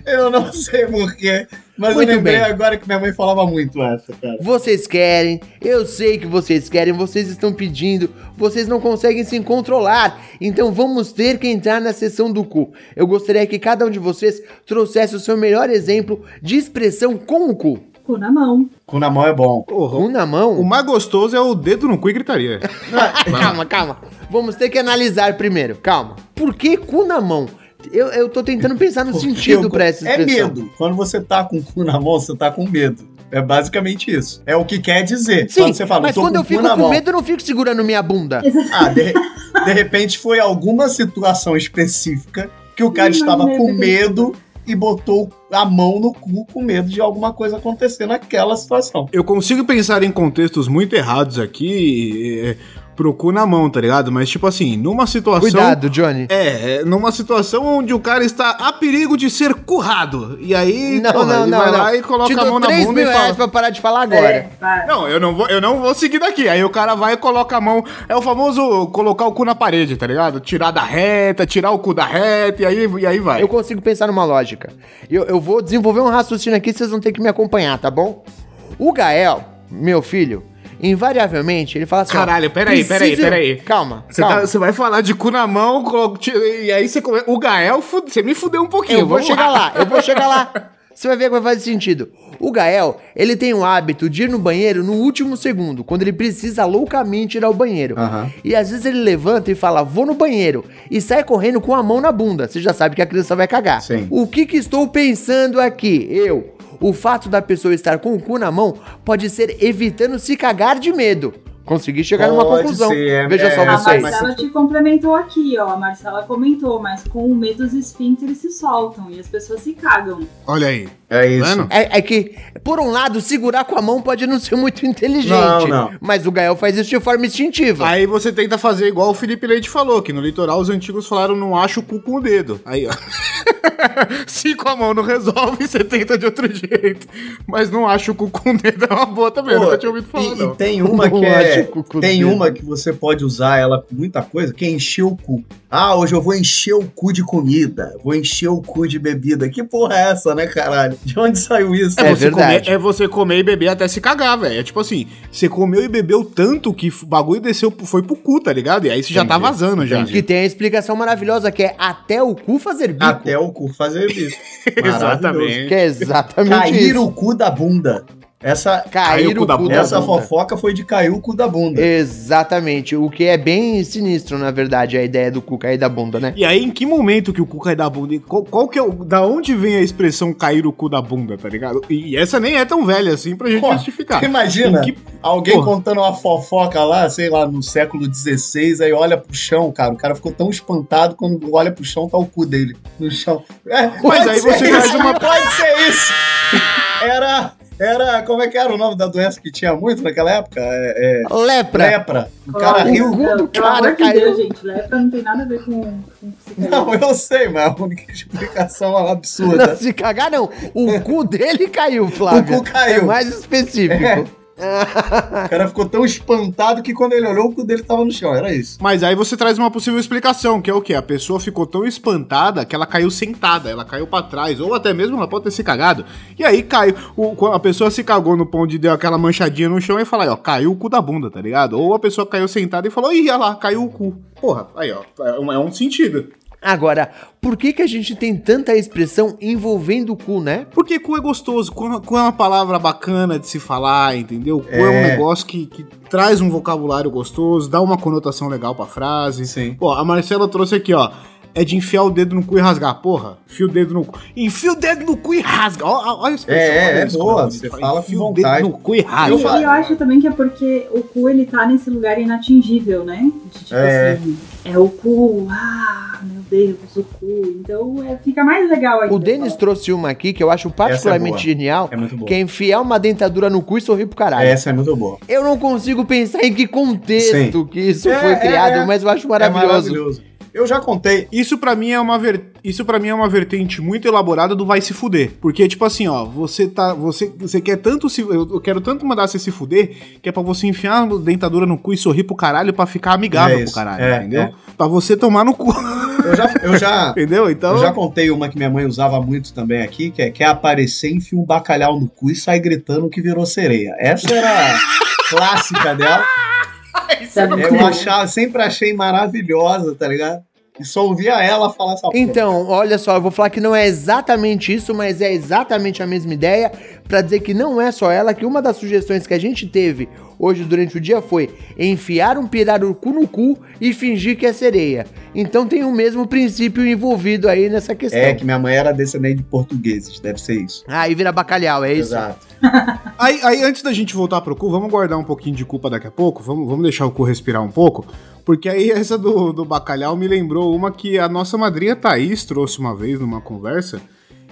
eu não sei porquê, mas Muito eu lembrei bem. agora que minha mãe falava muito essa, cara. Vocês querem, eu sei que vocês querem, vocês estão pedindo, vocês não conseguem se controlar. Então vamos ter que entrar na sessão do cu. Eu gostaria que cada um de vocês trouxesse o seu melhor exemplo de expressão com o cu. Cu na mão. Cu na mão é bom. Porra, Cu na mão? O mais gostoso é o dedo no cu e gritaria. (laughs) calma, calma. Vamos ter que analisar primeiro. Calma. Por que cu na mão? Eu, eu tô tentando pensar no Porque sentido eu- pra essa É expressão. medo. Quando você tá com o cu na mão, você tá com medo. É basicamente isso. É o que quer dizer. Sim, quando você fala, mas tô quando com eu fico com mão. medo, eu não fico segurando minha bunda. Ah, de, de repente foi alguma situação específica que o cara estava com medo e botou a mão no cu com medo de alguma coisa acontecer naquela situação. Eu consigo pensar em contextos muito errados aqui, é, pro cu na mão, tá ligado? Mas, tipo assim, numa situação. Cuidado, Johnny. É, é, numa situação onde o cara está a perigo de ser currado. E aí, Não, porra, não, ele não, vai não. lá e coloca a mão na 3 bunda e mil reais fala. pra parar de falar agora. É. Não, eu não, vou, eu não vou seguir daqui. Aí o cara vai e coloca a mão. É o famoso colocar o cu na parede, tá ligado? Tirar da reta, tirar o cu da reta, e aí, e aí vai. Eu consigo pensar numa lógica. Eu, eu vou desenvolver um raciocínio aqui, vocês vão ter que me acompanhar, tá bom? O Gael, meu filho, invariavelmente, ele fala assim: Caralho, peraí, peraí, peraí. Calma, Você, calma. tá- vai falar de cu na mão, e aí você come... O Gael, você me fudeu um pouquinho. Eu vou vamos chegar lá, eu vou chegar lá. (laughs) Você vai ver que vai fazer sentido. O Gael, ele tem o hábito de ir no banheiro no último segundo, quando ele precisa loucamente ir ao banheiro. Aham. E às vezes ele levanta e fala, vou no banheiro, e sai correndo com a mão na bunda. Você já sabe que a criança vai cagar. Sim. O que que estou pensando aqui? Eu. O fato da pessoa estar com o cu na mão pode ser evitando se cagar de medo. Consegui chegar numa Pode conclusão. ser, é- Veja é- só A vocês. Marcela te complementou aqui, ó. A Marcela comentou, mas com o medo os esfíncteres se soltam e as pessoas se cagam. Olha aí. É isso. Vendo? É, é que, por um lado, segurar com a mão pode não ser muito (laughs) inteligente. Não, não. Mas o Gael faz isso de forma instintiva. Aí você tenta fazer igual o Felipe Leite falou, que no litoral os antigos falaram não acha o cu com o dedo. Aí, ó. (laughs) Se com a mão não resolve, você tenta de outro (laughs) jeito. Mas não acha o cu com o dedo é uma boa também, eu Pô, nunca tinha ouvido falar, e, não. e tem uma que Não é. Tem dedo. uma que você pode usar ela com muita coisa, que é encher o cu. Ah, hoje eu vou encher o cu de comida, vou encher o cu de bebida. Que porra é essa, né, caralho? De onde saiu isso? É você verdade. comer, é você comer e beber até se cagar, velho. É tipo assim, você comeu e bebeu tanto que o bagulho desceu, foi pro cu, tá ligado? E aí você já tá Entendi, vazando já. Que tem a explicação maravilhosa que é até o cu fazer bico. Até o cu fazer. (laughs) Maravilhoso. Exatamente. Que é exatamente Cair isso. o cu da bunda. Essa, Cair Caiu o cu da bunda. essa fofoca foi de cair o cu da bunda. Exatamente. O que é bem sinistro, na verdade, a ideia do cu cair da bunda, né? E aí, em que momento que o cu cai da bunda? Qual, qual que é o, da onde vem a expressão cair o cu da bunda, tá ligado? E essa nem é tão velha assim pra gente Pô, justificar. Imagina que- alguém Porra. contando uma fofoca lá, sei lá, no século XVI, aí olha pro chão, cara. O cara ficou tão espantado quando olha pro chão, tá o cu dele no chão. É, Mas aí você isso, traz uma- Pode ser isso! Era. Era. Como é que era o nome da doença que tinha muito naquela época? É, é, Lepra. lepra. O cara O riu. cu do Pelo cara amor de caiu. Deus, gente. Lepra não tem nada a ver com, com. Não, eu sei, mas a única explicação é Não, absurda. se cagar, não. O cu dele caiu, Flávio. O cu caiu. É mais específico. É. O cara ficou tão espantado que quando ele olhou, o cu dele tava no chão. Era isso. Mas aí você traz uma possível explicação, que é o quê? A pessoa ficou tão espantada que ela caiu sentada, ela caiu pra trás, ou até mesmo ela pode ter se cagado. E aí caiu, o- quando a pessoa se cagou no pão onde deu aquela manchadinha no chão e fala aí, ó, caiu o cu da bunda, tá ligado? Ou a pessoa caiu sentada e falou, ih, olha lá, caiu o cu. Porra, aí ó, é um, é um sentido. Agora, por que que a gente tem tanta expressão envolvendo o cu, né? Porque cu é gostoso, cu, cu é uma palavra bacana de se falar, entendeu? Cu é, um É. negócio que, que traz um vocabulário gostoso, dá uma conotação legal pra frase. Sim. Pô, a Marcela trouxe aqui, ó. É de enfiar o dedo no cu e rasgar. Porra, enfia o dedo no cu. Enfia o dedo no cu e rasga. Ó, olha expressão. É, olha é isso, boa, você fala Enfia com o dedo no cu e rasga. Eu E falo- eu acho também que é porque o cu ele tá nesse lugar inatingível, né? De, tipo É. assim, é o cu, ah, meu Deus, o cu. Então é, fica mais legal ainda. O Denis trouxe uma aqui que eu acho particularmente boa. genial, É muito boa. que é enfiar uma dentadura no cu e sorrir pro caralho. Essa é muito boa. Eu não consigo pensar em que contexto que isso É, foi é, criado, é. mas eu acho É maravilhoso. Eu já contei. Isso pra mim é uma ver... isso para mim é uma vertente muito elaborada do vai se fuder, porque tipo assim, ó, você tá, você, você quer tanto se eu quero tanto mandar você se fuder, que é pra você enfiar a dentadura no cu e sorrir pro caralho pra ficar amigável É pro caralho, é, entendeu? é. Pra você tomar no cu, Eu já, eu já, (laughs) entendeu? Então eu já contei uma que minha mãe usava muito também aqui, que é quer aparecer, enfia um bacalhau no cu e sai gritando que virou sereia. Essa era a clássica dela. Sabe? Eu achava, sempre achei maravilhosa, tá ligado? E só ouvia ela falar essa porra. Então, olha só, eu vou falar que não é exatamente isso, mas é exatamente a mesma ideia, pra dizer que não é só ela, que uma das sugestões que a gente teve hoje durante o dia foi enfiar um pirarucu no cu e fingir que é sereia. Então tem o mesmo princípio envolvido aí nessa questão. É, que minha mãe era descendente de portugueses, deve ser isso. Aí vira bacalhau, é isso? Exato. (laughs) Aí, aí, antes da gente voltar pro cu, vamos guardar um pouquinho de culpa daqui a pouco, vamos, vamos deixar o cu respirar um pouco, porque aí essa do, do bacalhau me lembrou uma que a nossa madrinha Thaís trouxe uma vez numa conversa,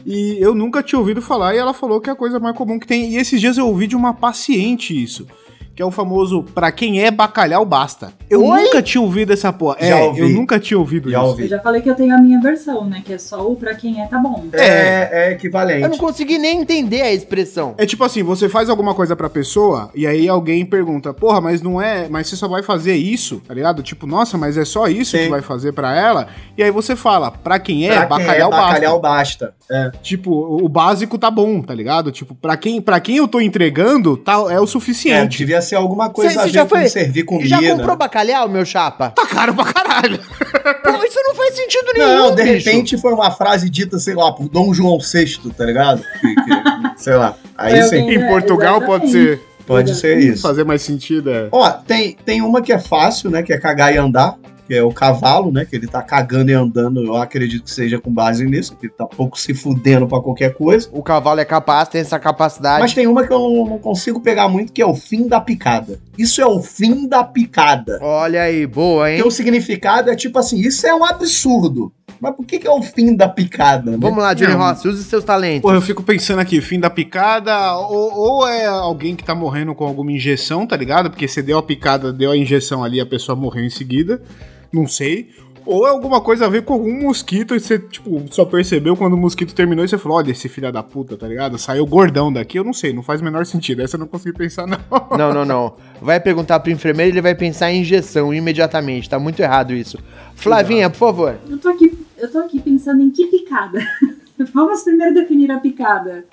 e eu nunca tinha ouvido falar, e ela falou que é a coisa mais comum que tem, e esses dias eu ouvi de uma paciente isso, que é o famoso, pra quem é bacalhau basta. Eu Oi? nunca tinha ouvido essa porra, Já é, ouvi. eu nunca tinha ouvido Já isso. ouvi. Eu já falei que eu tenho a minha versão, né? Que é só o pra quem é, tá bom. É, é equivalente. Eu não consegui nem entender a expressão. É tipo assim, você faz alguma coisa pra pessoa e aí alguém pergunta, porra, mas não é, mas você só vai fazer isso, tá ligado? Tipo, nossa, mas é só isso Sim. que vai fazer pra ela? E aí você fala, pra quem é, Pra quem bacalhau, é, bacalhau basta. É. basta. Tipo, o básico tá bom, tá ligado? Tipo, pra quem, pra quem eu tô entregando, tá, é o É, suficiente. devia Ser alguma coisa Cê- a cê ver já com foi- servir comida. Já comprou bacalhau, meu chapa? Tá caro pra caralho. (laughs) Pô, isso não faz sentido nenhum, Não, de bicho. repente foi uma frase dita, sei lá, por Dom João VI, tá ligado? Que- que- (laughs) sei lá. Aí Foi sim, Em Portugal pode ser. pode ser isso. Fazer mais sentido, é. Ó, tem, tem uma que é fácil, né? Que é cagar e andar, que é o cavalo, né? Que ele tá cagando e andando. Eu acredito que seja com base nisso, que ele tá pouco se fudendo pra qualquer coisa. O cavalo é capaz, tem essa capacidade. Mas tem uma que eu não, não consigo pegar muito, que é o fim da picada. Isso é o fim da picada. Olha aí, boa, hein? Porque o significado é tipo assim, isso é um absurdo. Mas por que, que é o fim da picada? né? Vamos lá, Johnny. Rossi, use seus talentos. Porra, eu fico pensando aqui, fim da picada, ou, ou é alguém que tá morrendo com alguma injeção, tá ligado? Porque você deu a picada, deu a injeção ali, a pessoa morreu em seguida. Não sei. Ou é alguma coisa a ver com algum mosquito e você, tipo, só percebeu quando o mosquito terminou e você falou, olha esse filho da puta, tá ligado? Saiu gordão daqui, eu não sei, não faz o menor sentido. Essa eu não consegui pensar, não. (laughs) Não, não, não. Vai perguntar pro enfermeiro, ele vai pensar em injeção imediatamente. Tá muito errado isso. Flavinha, por favor. Eu tô aqui, eu tô aqui pensando em que picada. (laughs) Vamos primeiro definir a picada.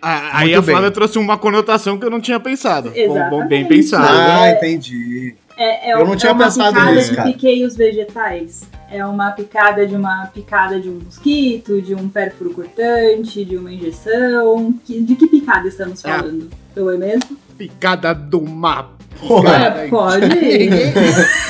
Ah, Aí a bem. Flávia trouxe uma conotação que eu não tinha pensado. Bom, bom, bem Exatamente. pensado. Ah, entendi. É, é Eu não tinha é uma pensado picada nisso, de cara. piquei os vegetais. É uma picada de uma picada de um mosquito, de um pérfuro cortante, de uma injeção. De que picada estamos É. falando? Não é mesmo? Picada do mapa. Porra, É, pode. Ninguém,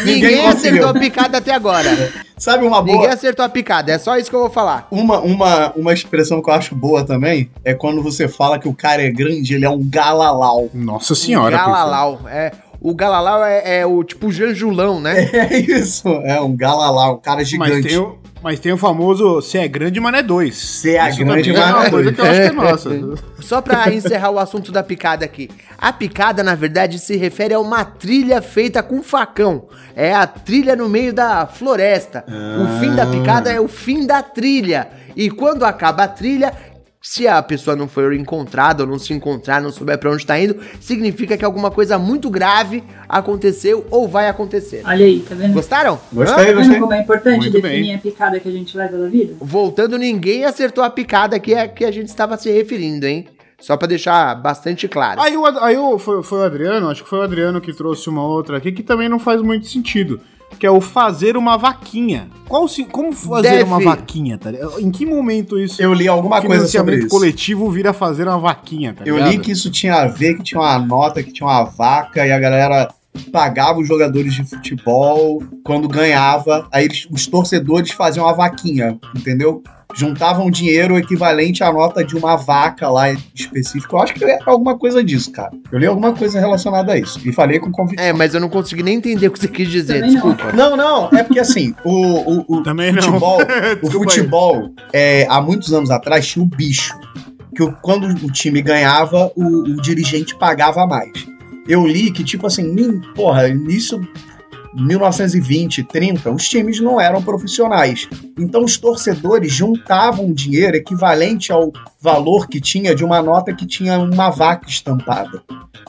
ninguém acertou a picada até agora. sabe uma boa? Ninguém acertou a picada, é só isso que eu vou falar. Uma, uma, uma expressão que eu acho boa também é quando você fala que o cara é grande, ele é um galalau. Nossa senhora. Galalau. É, o Galalau é, é o tipo Janjulão, né? (laughs) É isso, é um galalau, um cara Mas gigante. tem, o, mas tem o famoso se é grande, mas não é dois. Se é Isso grande, mas é uma é coisa dois. que eu acho que é (laughs) nossa. Só pra encerrar o assunto da picada aqui. A picada, na verdade, se refere a uma trilha feita com facão. É a trilha no meio da floresta. O fim da picada é o fim da trilha. E quando acaba a trilha, se a pessoa não for encontrada ou não se encontrar, não souber pra onde tá indo, significa que alguma coisa muito grave aconteceu ou vai acontecer. Olha aí, tá vendo? Gostaram? Gostei, Tá vendo gostei. como é importante Muito definir bem. a picada que a gente leva da vida? Voltando, ninguém acertou a picada que, é, que a gente estava se referindo, hein? Só pra deixar bastante claro. Aí, o, aí o, foi, foi o Adriano, acho que foi o Adriano que trouxe uma outra aqui que também não faz muito sentido. Que é o fazer uma vaquinha. Qual, se- como fazer Deve. uma vaquinha, tá ligado? Em que momento isso, Eu li alguma coisa sobre financiamento isso. coletivo, vira fazer uma vaquinha, tá Eu ligado? li que isso tinha a ver, que tinha uma nota, que tinha uma vaca, e a galera pagava os jogadores de futebol quando ganhava. Aí eles- os torcedores faziam uma vaquinha, entendeu? Juntavam dinheiro equivalente à nota de uma vaca lá específica. Eu acho que era alguma coisa disso, cara. Eu li alguma coisa relacionada a isso. E falei com convicção. É, mas eu não consegui nem entender o que você quis dizer, Também não. desculpa. Não, não, é porque assim, o, o, o Também não. futebol, (laughs) o futebol é, há muitos anos atrás tinha o bicho. Que quando o time ganhava, o, o dirigente pagava mais. Eu li que, tipo assim, porra, início 1920, 30, os times não eram profissionais. Então os torcedores juntavam dinheiro equivalente ao valor que tinha de uma nota que tinha uma vaca estampada.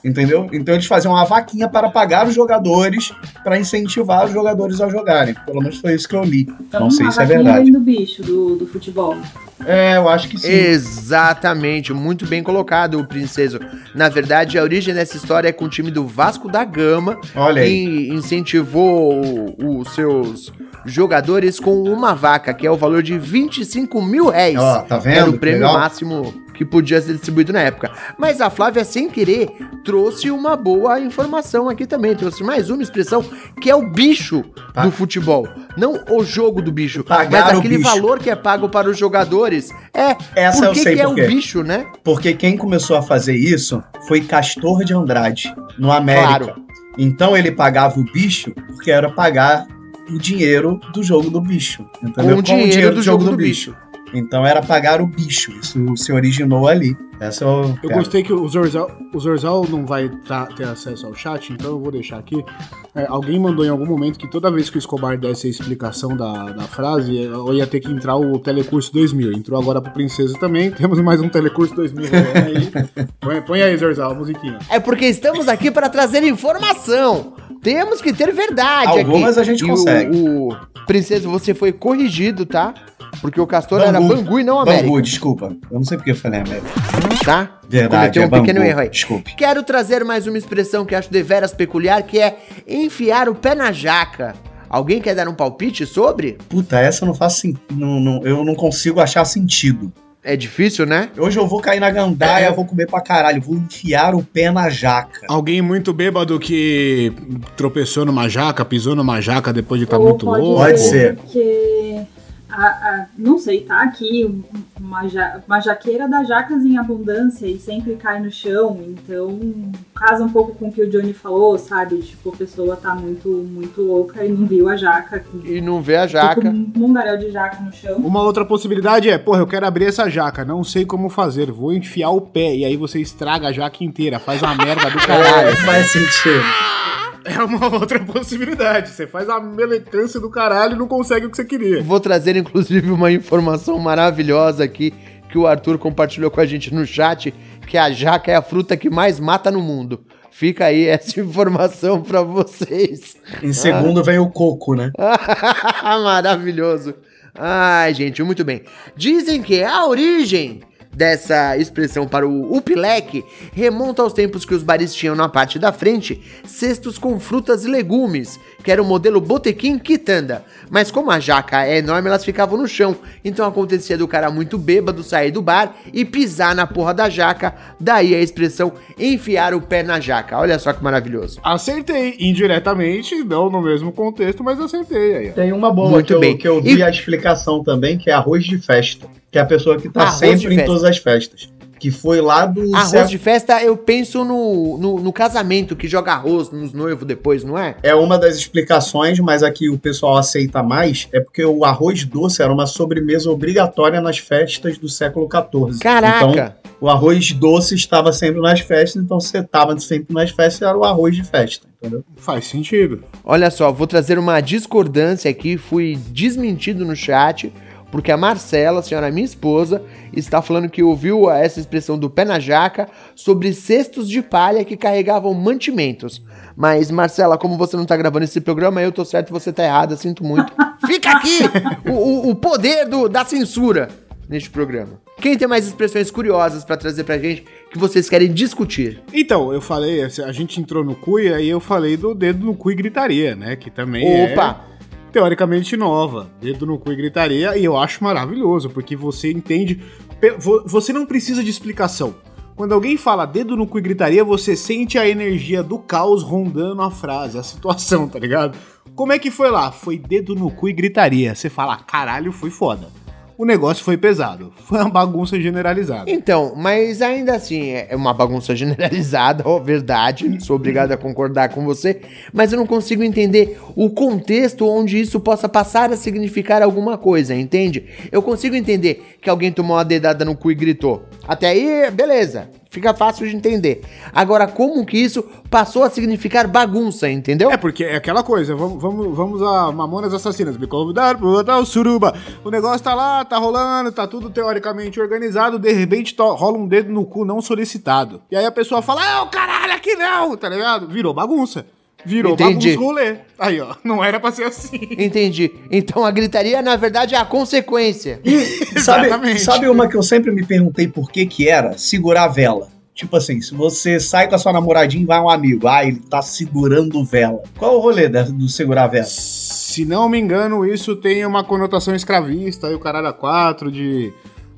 Entendeu? Então eles faziam uma vaquinha para pagar os jogadores, para incentivar os jogadores a jogarem. Pelo menos foi isso que eu li. Então, não sei se é verdade. vem do bicho, do, do futebol. É, eu acho que sim. Exatamente, muito bem colocado, Princeso. Na verdade, a origem dessa história é com o time do Vasco da Gama, Olha aí. que incentivou os seus jogadores com uma vaca, que é o valor de 25 mil réis. Ó, tá vendo? Era o prêmio legal. máximo que podia ser distribuído na época. Mas a Flávia, sem querer, trouxe uma boa informação aqui também. Trouxe mais uma expressão que é o bicho do futebol. Não o jogo do bicho, Pagar mas aquele bicho. valor que é pago para os jogadores. É, Essa por eu que, sei que é o bicho, né? Porque quem começou a fazer isso foi Castor de Andrade, no América. Claro. Então ele pagava o bicho porque era pagar o dinheiro do jogo do bicho. Entendeu? Com o dinheiro do jogo do bicho. Então era pagar o bicho. Isso se originou ali. Essa eu. Eu gostei que o Zorzal, o Zorzal não vai tá- ter acesso ao chat, então eu vou deixar aqui. É, alguém mandou em algum momento que toda vez que o Escobar desse a explicação da, da frase, eu ia ter que entrar o Telecurso 2000. Entrou agora pro Princesa também. (laughs) Temos mais um Telecurso 2000 rolando aí. (laughs) põe, põe aí, Zorzal, a musiquinha. É porque estamos aqui para trazer informação. Temos que ter verdade Algumas aqui. a gente E consegue. O, o Princesa, você foi corrigido, tá? Porque o Castor Bangu. era Bangu e não América. Bangu, desculpa. Eu não sei porque eu falei América. tá? Verdade, Cometeu é um pequeno erro aí. Desculpe. Quero trazer mais uma expressão que acho deveras peculiar, que é enfiar o pé na jaca. Alguém quer dar um palpite sobre? Puta, essa eu não faço sen- não, não, eu não consigo achar sentido. É difícil, né? Hoje eu vou cair na gandaia, vou comer pra caralho, vou enfiar o pé na jaca. Alguém muito bêbado que tropeçou numa jaca, pisou numa jaca depois de estar Ou muito pode louco. Pode ser. Porque, a- a- não sei, tá aqui uma, ja- uma jaqueira dá jacas em abundância e sempre cai no chão, então casa um pouco com o que o Johnny falou, sabe? Tipo, a pessoa tá muito, muito louca e não viu a jaca. E não vê a jaca. um mundaréu de jaca no chão. Uma outra possibilidade é, porra, eu quero abrir essa jaca, não sei como fazer, vou enfiar o pé, e aí você estraga a jaca inteira, faz uma merda do (laughs) É, caralho. faz sentido. É uma (laughs) outra possibilidade, você faz a meletância do caralho e não consegue o que você queria. Vou trazer, inclusive, uma informação maravilhosa aqui que o Arthur compartilhou com a gente no chat, que a jaca é a fruta que mais mata no mundo. Fica aí essa (laughs) informação pra vocês. Em segundo vem o coco, né? (laughs) Maravilhoso. Ai, gente, muito bem. Dizem que a origem dessa expressão para o upileque remonta aos tempos que os bares tinham na parte da frente cestos com frutas e legumes, que era o modelo botequim quitanda. Mas como a jaca é enorme, elas ficavam no chão. Então acontecia do cara muito bêbado sair do bar e pisar na porra da jaca. Daí a expressão enfiar o pé na jaca. Olha só que maravilhoso. Acertei, indiretamente, não no mesmo contexto, mas acertei aí. Tem uma boa Muito que, eu, bem. que eu vi E- a explicação também, que é arroz de festa. Que é a pessoa que tá Arroz sempre em todas as festas. Que foi lá do Arroz século- de festa, eu penso no, no, no casamento, que joga arroz nos noivos depois, não é? É uma das explicações, mas aqui o pessoal aceita mais, é porque o arroz doce era uma sobremesa obrigatória nas festas do século XIV. Caraca! Então, o arroz doce estava sempre nas festas, então você estava sempre nas festas, era o arroz de festa, entendeu? Faz sentido. Olha só, vou trazer uma discordância aqui, fui desmentido no chat, porque a Marcela, a senhora minha esposa, está falando que ouviu essa expressão do pé na jaca sobre cestos de palha que carregavam mantimentos. Mas, Marcela, como você não tá gravando esse programa, eu tô certo e você tá errada, sinto muito. (laughs) Fica aqui o, o- o poder do- da censura neste programa. Quem tem mais expressões curiosas pra trazer pra gente que vocês querem discutir? Então, eu falei, a gente entrou no cu e aí eu falei do dedo no cu e gritaria, né? Que também é Opa! Teoricamente nova. Dedo no cu e gritaria, e eu acho maravilhoso, porque você entende. Você não precisa de explicação. Quando alguém fala dedo no cu e gritaria, você sente a energia do caos rondando a frase, a situação, tá ligado? Como é que foi lá? Foi dedo no cu e gritaria. Você fala, caralho, foi foda. O negócio foi pesado. (laughs) Foi uma bagunça generalizada. Então, mas ainda assim, é uma bagunça (laughs) generalizada, ó, verdade. Sou obrigado a concordar com você, mas eu não consigo entender o contexto onde isso possa passar a significar alguma coisa, entende? Eu consigo entender que alguém tomou uma dedada no cu e gritou. Até aí, beleza. Fica fácil de entender. Agora, como que isso passou a significar bagunça, entendeu? É porque é aquela coisa, vamos, vamos, vamos a Mamonas Assassinas, me convidar pro Hotel Suruba. O negócio tá lá, tá rolando, tá tudo teoricamente organizado, de repente rola um dedo no cu não solicitado. E aí a pessoa fala, ah, o caralho, aqui não, tá ligado? Virou bagunça. Virou Entendi. bagunça rolê. Aí, ó, não era pra ser assim. Entendi. Então a gritaria, na verdade, é a consequência. (laughs) Sabe, Exatamente. sabe uma que eu sempre me perguntei por que que era? Segurar a vela. Tipo assim, se você sai com a sua namoradinha e vai um amigo, ah, ele tá segurando vela. Qual é o rolê do segurar a vela? Se não me engano, isso tem uma conotação escravista, aí o caralho a quatro, de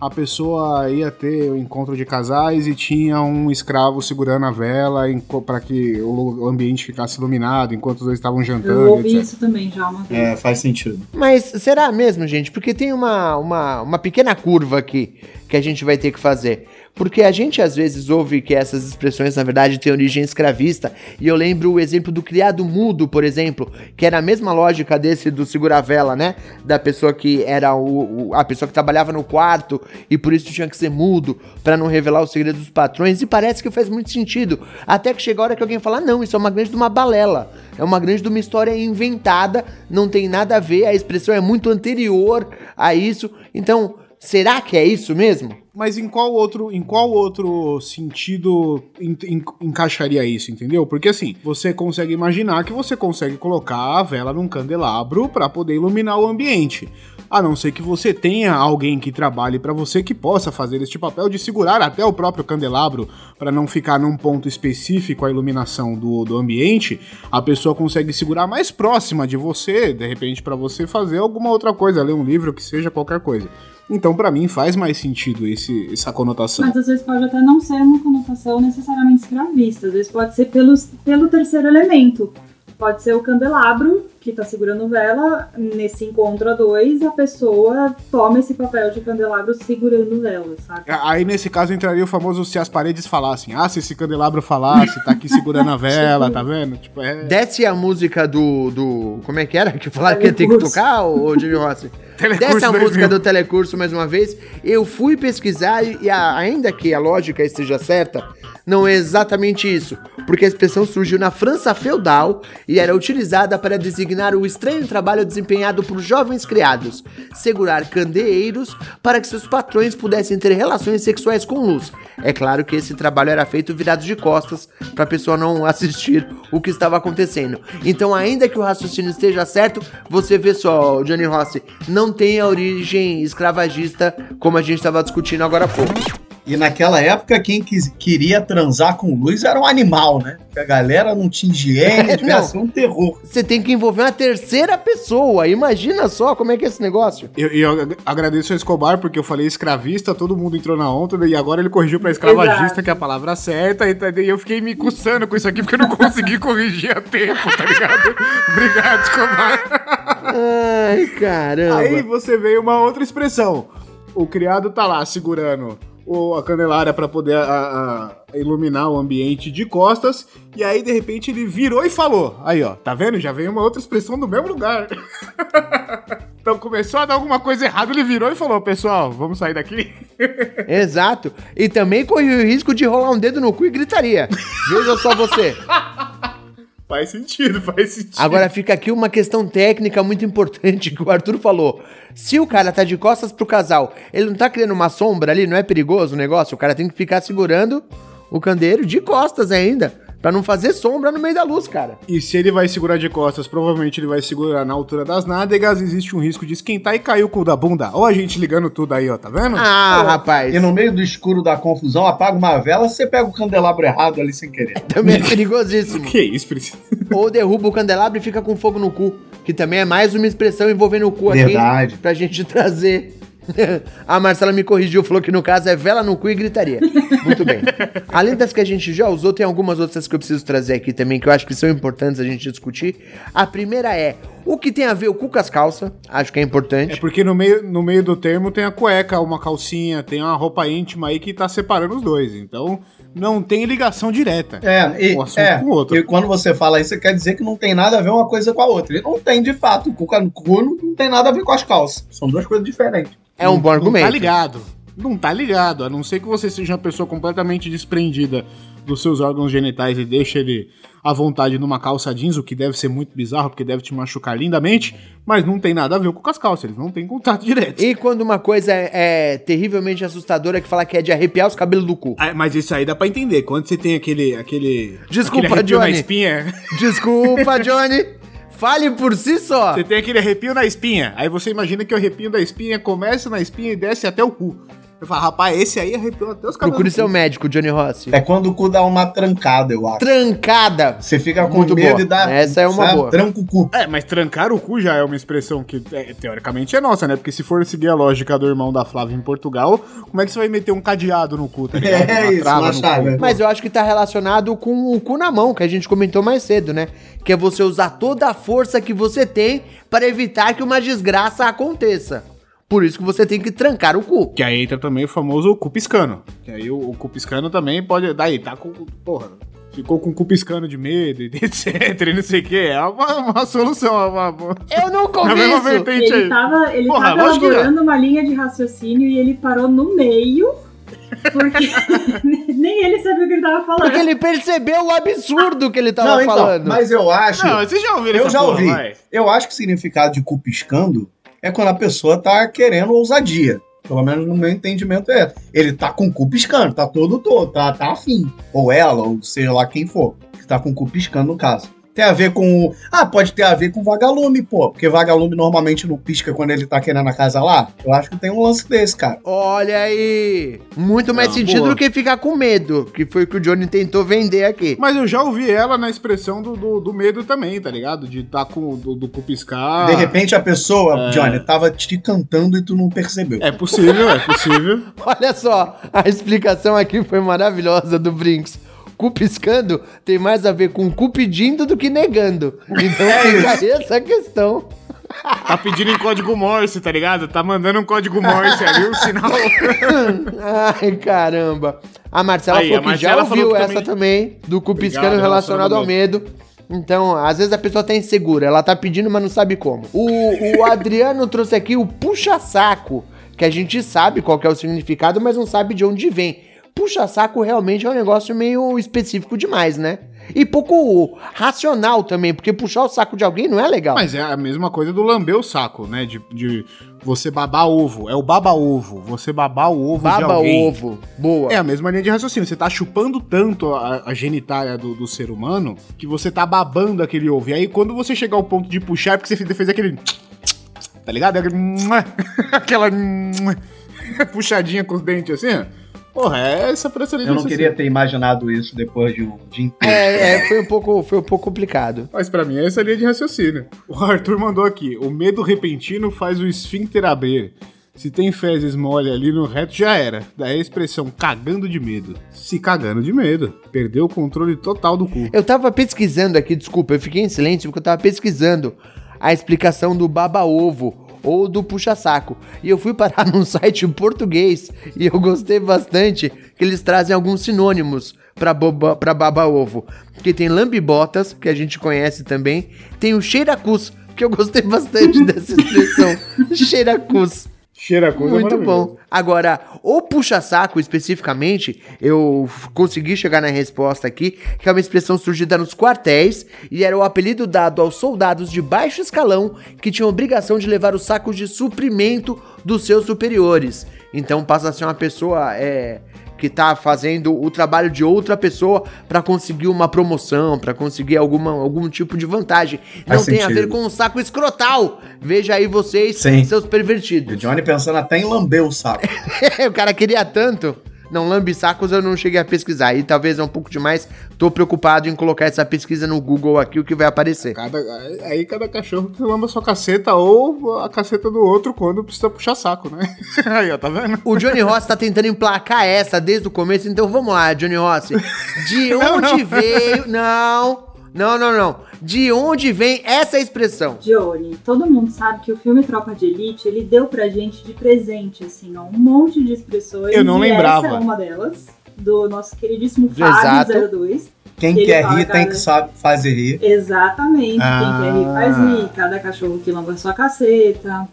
a pessoa ia ter o encontro de casais e tinha um escravo segurando a vela para que o ambiente ficasse iluminado enquanto os dois estavam Eu jantando, ouvi etc. isso também já uma vez. É, faz sentido. Mas será mesmo, gente? Porque tem uma, uma, uma pequena curva aqui que a gente vai ter que fazer. Porque a gente às vezes ouve que essas expressões, na verdade, têm origem escravista. E eu lembro o exemplo do criado mudo, por exemplo, que era a mesma lógica desse do segurar-vela, né? Da pessoa que era o, o- a pessoa que trabalhava no quarto e por isso tinha que ser mudo pra não revelar os segredos dos patrões. E parece que faz muito sentido. Até que chega a hora que alguém fala: não, isso é uma grande de uma balela. É uma grande de uma história inventada, não tem nada a ver, a expressão é muito anterior a isso. Então, Será que é isso mesmo? Mas em qual outro, em qual outro sentido en- en- encaixaria isso, entendeu? Porque assim, você consegue imaginar que você consegue colocar a vela num candelabro para poder iluminar o ambiente. A não ser que você tenha alguém que trabalhe para você que possa fazer este papel de segurar até o próprio candelabro para não ficar num ponto específico a iluminação do, do ambiente, a pessoa consegue segurar mais próxima de você, de repente para você fazer alguma outra coisa, ler um livro, que seja qualquer coisa. Então, pra mim, faz mais sentido esse, essa conotação. Mas às vezes pode até não ser uma conotação necessariamente escravista, às vezes pode ser pelos, pelo terceiro elemento. Pode ser o candelabro que tá segurando vela, nesse encontro a dois, a pessoa toma esse papel de candelabro segurando vela, sabe? Aí, nesse caso, entraria o famoso se as paredes falassem. Ah, se esse candelabro falasse, tá aqui segurando a vela, tá vendo? Tipo, é... Desce a música do. do como é que era? Que falaram que ia ter que tocar, ô Jimmy Rossi? (laughs) Telecurso Desce a 2000. música do telecurso mais uma vez. Eu fui pesquisar e, e a- ainda que a lógica esteja certa, não é exatamente isso. Porque a expressão surgiu na França feudal e era utilizada para designar o estranho trabalho desempenhado por jovens criados, segurar candeeiros para que seus patrões pudessem ter relações sexuais com luz. É claro que esse trabalho era feito virado de costas para a pessoa não assistir o que estava acontecendo. Então, ainda que o raciocínio esteja certo, você vê só, Johnny Rossi, não tem a origem escravagista como a gente estava discutindo agora há pouco. E naquela época, quem quis- queria transar com luz era um animal, né? Porque a galera não tinha higiene, (laughs) devia Não. ser um terror. Você tem que envolver uma terceira pessoa. Imagina só como é que é esse negócio. Eu, eu ag- agradeço ao Escobar porque eu falei escravista, todo mundo entrou na onda e agora ele corrigiu pra escravagista, Exato. que é a palavra certa, e tá- e eu fiquei me coçando com isso aqui porque eu não consegui (laughs) corrigir a tempo, tá ligado? (laughs) Obrigado, Escobar. Ai, caramba. Aí você vê uma outra expressão. O criado tá lá segurando a candelária pra poder a- a- iluminar o ambiente de costas, e aí de repente ele virou e falou. Aí ó, tá vendo? Já veio uma outra expressão do mesmo lugar. (laughs) então começou a dar alguma coisa errada, ele virou e falou: Pessoal, vamos sair daqui? (laughs) Exato. E também corre o risco de rolar um dedo no cu e gritaria. Veja só você. Faz sentido, (laughs) faz sentido. Agora fica aqui uma questão técnica muito importante que o Arthur falou. Se o cara tá de costas pro casal, ele não tá criando uma sombra ali, não é perigoso o negócio? O cara tem que ficar segurando o candeeiro de costas ainda, pra não fazer sombra no meio da luz, cara. E se ele vai segurar de costas, provavelmente ele vai segurar na altura das nádegas, existe um risco de esquentar e cair o cu da bunda. Ó a gente ligando tudo aí, ó, tá vendo? Ah, rapaz. E no meio do escuro da confusão, apaga uma vela, você pega o candelabro errado ali sem querer. (laughs) Também é perigosíssimo. Que isso, Priscila? (laughs) Ou derruba o candelabro e fica com fogo no cu. Que também é mais uma expressão envolvendo o cu Verdade. aqui. Pra gente trazer. (laughs) a Marcela me corrigiu, falou que no caso é vela no cu e gritaria. Muito bem. (laughs) Além das que a gente já usou, tem algumas outras que eu preciso trazer aqui também, que eu acho que são importantes a gente discutir. A primeira é o que tem a ver o cu com as calças. Acho que é É importante. porque no meio, no meio do termo tem a cueca, uma calcinha, tem uma roupa íntima aí que tá separando os dois. Então não tem ligação direta. É, e, Um assunto é, com o outro. e quando você fala isso, quer dizer que não tem nada a ver uma coisa com a outra. E não tem, de fato. O cu no cu não tem nada a ver com as calças. São duas coisas diferentes. É um bom Não argumento. tá ligado. Não tá ligado. A não ser que você seja uma pessoa completamente desprendida dos seus órgãos genitais e deixe ele à vontade numa calça jeans, o que deve ser muito bizarro, porque deve te machucar lindamente, mas não tem nada a ver com as calças, eles não têm contato direto. E quando uma coisa é, é terrivelmente assustadora que fala que é de arrepiar os cabelos do cu. Ah, Mas isso aí dá pra entender. Quando você tem aquele. aquele Desculpa, aquele arrepio na Johnny. espinha. Desculpa, (laughs) Johnny. Fale por si só. Você tem aquele arrepio na espinha. Aí você imagina que o arrepio da espinha começa na espinha e desce até o cu. Eu falo, rapaz, esse aí arrepiou até os cabelos. Procure do seu médico, Johnny Rossi. É quando o cu dá uma trancada, eu acho. Trancada. Você fica com Muito medo boa. e dá. Essa é uma boa. Tranca o cu. É, mas trancar o cu já é uma expressão que é, teoricamente é nossa, né? Porque se for seguir a lógica do irmão da Flávia em Portugal, como é que você vai meter um cadeado no cu, tá ligado? (laughs) É isso, trava uma no chave. cu. Mas eu acho que tá relacionado com o cu na mão, que a gente comentou mais cedo, né? Que é você usar toda a força que você tem para evitar que uma desgraça aconteça. Por isso que você tem que trancar o cu. Que aí entra também o famoso cu piscando. Que aí o, o cu piscando também pode. Daí, tá com. Porra. Ficou com o cu piscando de medo, (laughs) e etc, e não sei o que. É uma, uma solução. é Uma, uma... Eu não (laughs) vertente Ele aí. tava, ele Porra, tava elaborando uma linha de raciocínio e ele parou no meio, porque (laughs) nem ele sabia o que ele tava falando. Porque ele percebeu o absurdo que ele tava não, então, falando. mas eu acho. Não, vocês já ouviram eu essa já porra, ouvi. vai? Eu acho que o significado de cu piscando é quando a pessoa tá querendo ousadia. Pelo menos no meu entendimento é. Ele tá com o cu piscando, tá todo todo, tá, tá afim. Ou ela, ou seja lá quem for, que tá com o cu piscando no caso. Tem a ver com. o- Ah, pode ter a ver com vagalume, pô. Porque vagalume normalmente não pisca quando ele tá querendo a casa lá. Eu acho que tem um lance desse, cara. Olha aí! Muito mais Não, sentido boa. do que ficar com medo, que foi o que o Johnny tentou vender aqui. Mas eu já ouvi ela na expressão do, do, do medo também, tá ligado? De tá com do, do cu piscar. De repente a pessoa, É. Johnny, tava te cantando e tu não percebeu. É possível, é possível. (laughs) Olha só, a explicação aqui foi maravilhosa do Brinks. Cu piscando tem mais a ver com cu pedindo do que negando. Então fica aí essa questão. Tá pedindo em código Morse, tá ligado? Tá mandando um código Morse ali, um sinal. (laughs) Ai, caramba. A Marcela Aí, falou a que Marcela já ouviu essa também, do cu piscando relacionado ao medo. Então, às vezes a pessoa tá insegura, ela tá pedindo, mas não sabe como. O, o Adriano trouxe aqui o puxa-saco, que a gente sabe qual é o significado, mas não sabe de onde vem. Puxa-saco realmente é um negócio meio específico demais, né? E pouco racional também, porque puxar o saco de alguém não é legal. Mas é a mesma coisa do lamber o saco, né? De, de você babar ovo. É o baba-ovo. Você babar o ovo de Baba alguém. ovo. Boa. É a mesma linha de raciocínio. Você tá chupando tanto a, a genitália do, do ser humano que você tá babando aquele ovo. E aí, quando você chegar ao ponto de puxar, é porque você fez aquele. (tsk) Tá ligado? Aquele- (tsk) Aquela. (tsk) Puxadinha com os dentes assim, ó. Porra, é essa pra essa linha de Eu não queria ter imaginado isso depois de um dia inteiro. É, é, foi um pouco, foi um pouco complicado. Mas pra mim é essa linha de raciocínio. O Arthur mandou aqui: o medo repentino faz o esfíncter abrir. Se tem fezes mole ali no reto, já era. Daí a expressão cagando de medo. Se cagando de medo. Perdeu o controle total do cu. Eu tava pesquisando aqui, desculpa, eu fiquei em silêncio porque eu tava pesquisando a explicação do baba-ovo ou do puxa-saco. E eu fui parar (laughs) num site em português e eu gostei bastante que eles trazem alguns sinônimos pra, boba, pra baba-ovo. Que tem lambibotas, que a gente conhece também, tem o cheiracus, que eu gostei bastante (laughs) dessa expressão, cheiracus. Cheira a coisa Muito maravilhosa. bom. Agora, o puxa-saco especificamente, eu consegui chegar na resposta aqui, que é uma expressão surgida nos quartéis e era o apelido dado aos soldados de baixo escalão que tinham obrigação de levar os sacos de suprimento dos seus superiores. Então passa a ser uma pessoa é, que tá fazendo o trabalho de outra pessoa para conseguir uma promoção, para conseguir alguma, algum tipo de vantagem. Não Faz tem a sentido. ver com o saco escrotal. Veja aí vocês, Sim. seus O pervertidos. Johnny pensando até em lamber o saco. (laughs) o cara queria tanto. Não, lambissacos eu não cheguei a pesquisar. E talvez é um pouco demais. Tô preocupado em colocar essa pesquisa no Google aqui, o que vai aparecer. Cada, aí cada cachorro que lamba sua caceta ou a caceta do outro quando precisa puxar saco, né? (laughs) Aí, ó, tá vendo? O Johnny Ross tá tentando emplacar essa desde o começo, então vamos lá, Johnny Ross. De (laughs) onde veio. Não, não, não, não. De onde vem essa expressão? Johnny, todo mundo sabe que o filme Tropa de Elite, ele deu pra gente de presente, assim, ó, um monte de expressões. Eu não e lembrava. Essa é uma delas, do nosso queridíssimo. Fábio 02. Quem Ele quer rir tem cara. que sabe fazer rir. Exatamente. Ah. Quem quer rir faz rir. Cada cachorro que lamba sua caceta.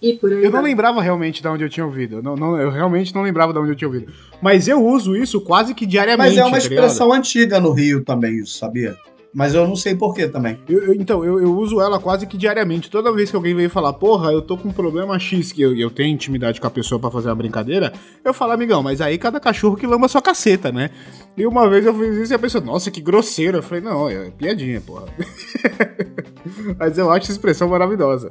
E por aí Eu não vai. lembrava realmente de onde eu tinha ouvido. Eu, não, não- eu realmente não lembrava de onde eu tinha ouvido. Mas eu uso isso quase que diariamente. Mas é uma tá ligado? expressão antiga no Rio também, isso, sabia? Mas eu não sei porquê também. Eu- eu- então, eu, eu uso ela quase que diariamente. Toda vez que alguém vem falar, porra, eu tô com um problema X, que eu, eu tenho intimidade com a pessoa pra fazer uma brincadeira, eu falo, amigão, mas aí cada cachorro que lamba sua caceta, né? E uma vez eu fiz isso e a pessoa, nossa, que grosseiro. Eu falei, não, é piadinha, porra. (laughs) mas eu acho essa expressão maravilhosa.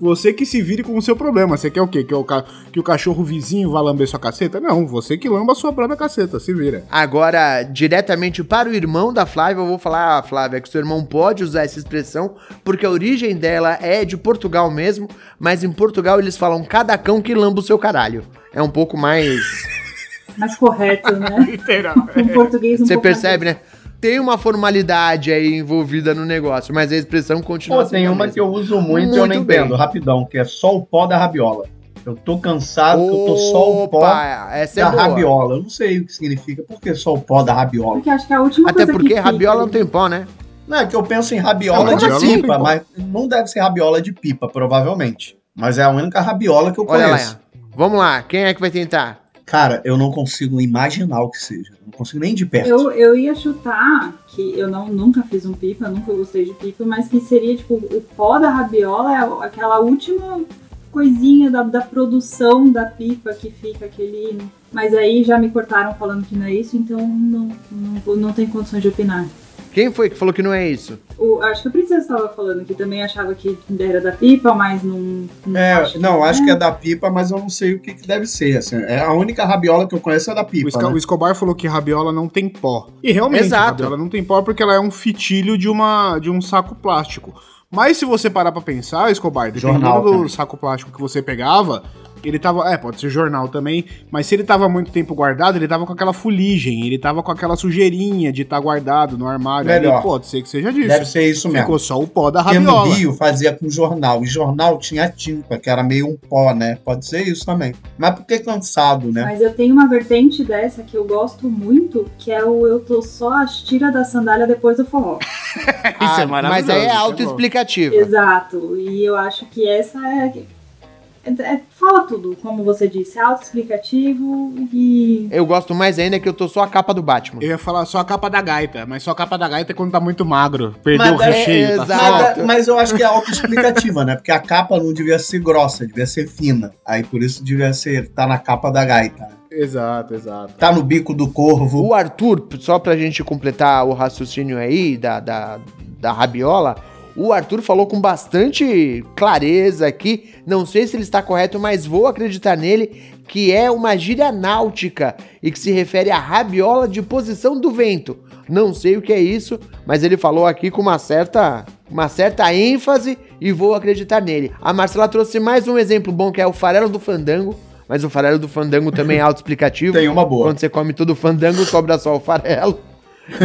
Você que se vire com o seu problema. Você quer o quê? Que o, ca- que o cachorro vizinho vá lamber sua caceta? Não, você que lamba a sua própria caceta, se vira. Agora, diretamente para o irmão da Flávia, eu vou falar, ah, Flávia, que seu irmão pode usar essa expressão, porque a origem dela é de Portugal mesmo, mas em Portugal eles falam cada cão que lamba o seu caralho. É um pouco mais. (laughs) Mais correto, né? (laughs) Literal. Um português um Você pouco percebe, né? Tem uma formalidade aí envolvida no negócio, mas a expressão continua Pô, tem sendo a uma mesma. que eu uso muito e eu Muito não bem. entendo, rapidão, que é só o pó da rabiola. Eu tô cansado que eu tô só o pó Opa, essa é da boa. rabiola. Eu não sei o que significa. Por que só o pó da rabiola? Porque acho que é a última Até coisa porque que fica rabiola não ali. tem pó, né? Não, é que eu penso em rabiola Não, de rabiola não pipa, tem mas não deve ser rabiola de pipa, provavelmente. Mas é a única rabiola que eu Olha conheço. lá. Vamos lá, quem é que vai tentar? Cara, eu não consigo imaginar o que seja. Não consigo nem de perto. Eu, eu ia chutar que eu não, nunca fiz um pipa, nunca gostei de pipa, mas que seria tipo o pó da rabiola é aquela última coisinha da, da produção da pipa que fica aquele. Mas aí já me cortaram falando que não é isso, então não, não, não tem condições de opinar. Quem foi que falou que não é isso? O, acho que a princesa estava falando que também achava que era da pipa, mas não. não É, acho não, que acho que é da pipa, mas eu não sei o que, que deve ser. Assim, é a única rabiola que eu conheço é da O, pipa. Esca- né? o Escobar falou que rabiola não tem pó. E realmente, Exato. a rabiola não tem pó porque ela é um fitilho de, uma, de um saco plástico. Mas se você parar pra pensar, Escobar, dependendo Jornal do saco plástico que você pegava, ele tava. É, pode ser jornal também. Mas se ele tava muito tempo guardado, ele tava com aquela fuligem, ele tava com aquela sujeirinha de estar guardado no armário. ali. Melhor. Pode ser que seja disso. Deve ser isso mesmo. Ficou só o pó da Porque no rabiola. Rio fazia com jornal. E jornal tinha tinta, que era meio um pó, né? Pode ser isso também. Mas porque cansado, né? Mas eu tenho uma vertente dessa que eu gosto muito, que é o eu tô só as tira da sandália depois do forró. (laughs) Isso é maravilhoso. Mas aí é isso bom. autoexplicativa. Exato. E eu acho que essa é. É- é- fala tudo, como você disse, é autoexplicativo e. Eu gosto mais ainda que eu tô só a capa do Batman. Eu ia falar só a capa da gaita, mas só a capa da gaita é quando tá muito magro. Perdeu Mas o é- recheio. tá exato. só- Mas, mas eu acho que é autoexplicativa, né? Porque a capa não devia ser grossa, devia ser fina. Aí por isso devia ser. Tá na capa da gaita. Exato, exato. Tá no bico do corvo. O Arthur, só pra gente completar o raciocínio aí da, da, da rabiola, o Arthur falou com bastante clareza aqui, não sei se ele está correto, mas vou acreditar nele, que é uma gíria náutica e que se refere à rabiola de posição do vento. Não sei o que é isso, mas ele falou aqui com uma certa, uma certa ênfase e vou acreditar nele. A Marcela trouxe mais um exemplo bom que é o farelo do fandango, mas o farelo do fandango também é (laughs) autoexplicativo. Tem uma boa. Quando você come todo o fandango, sobra só o farelo.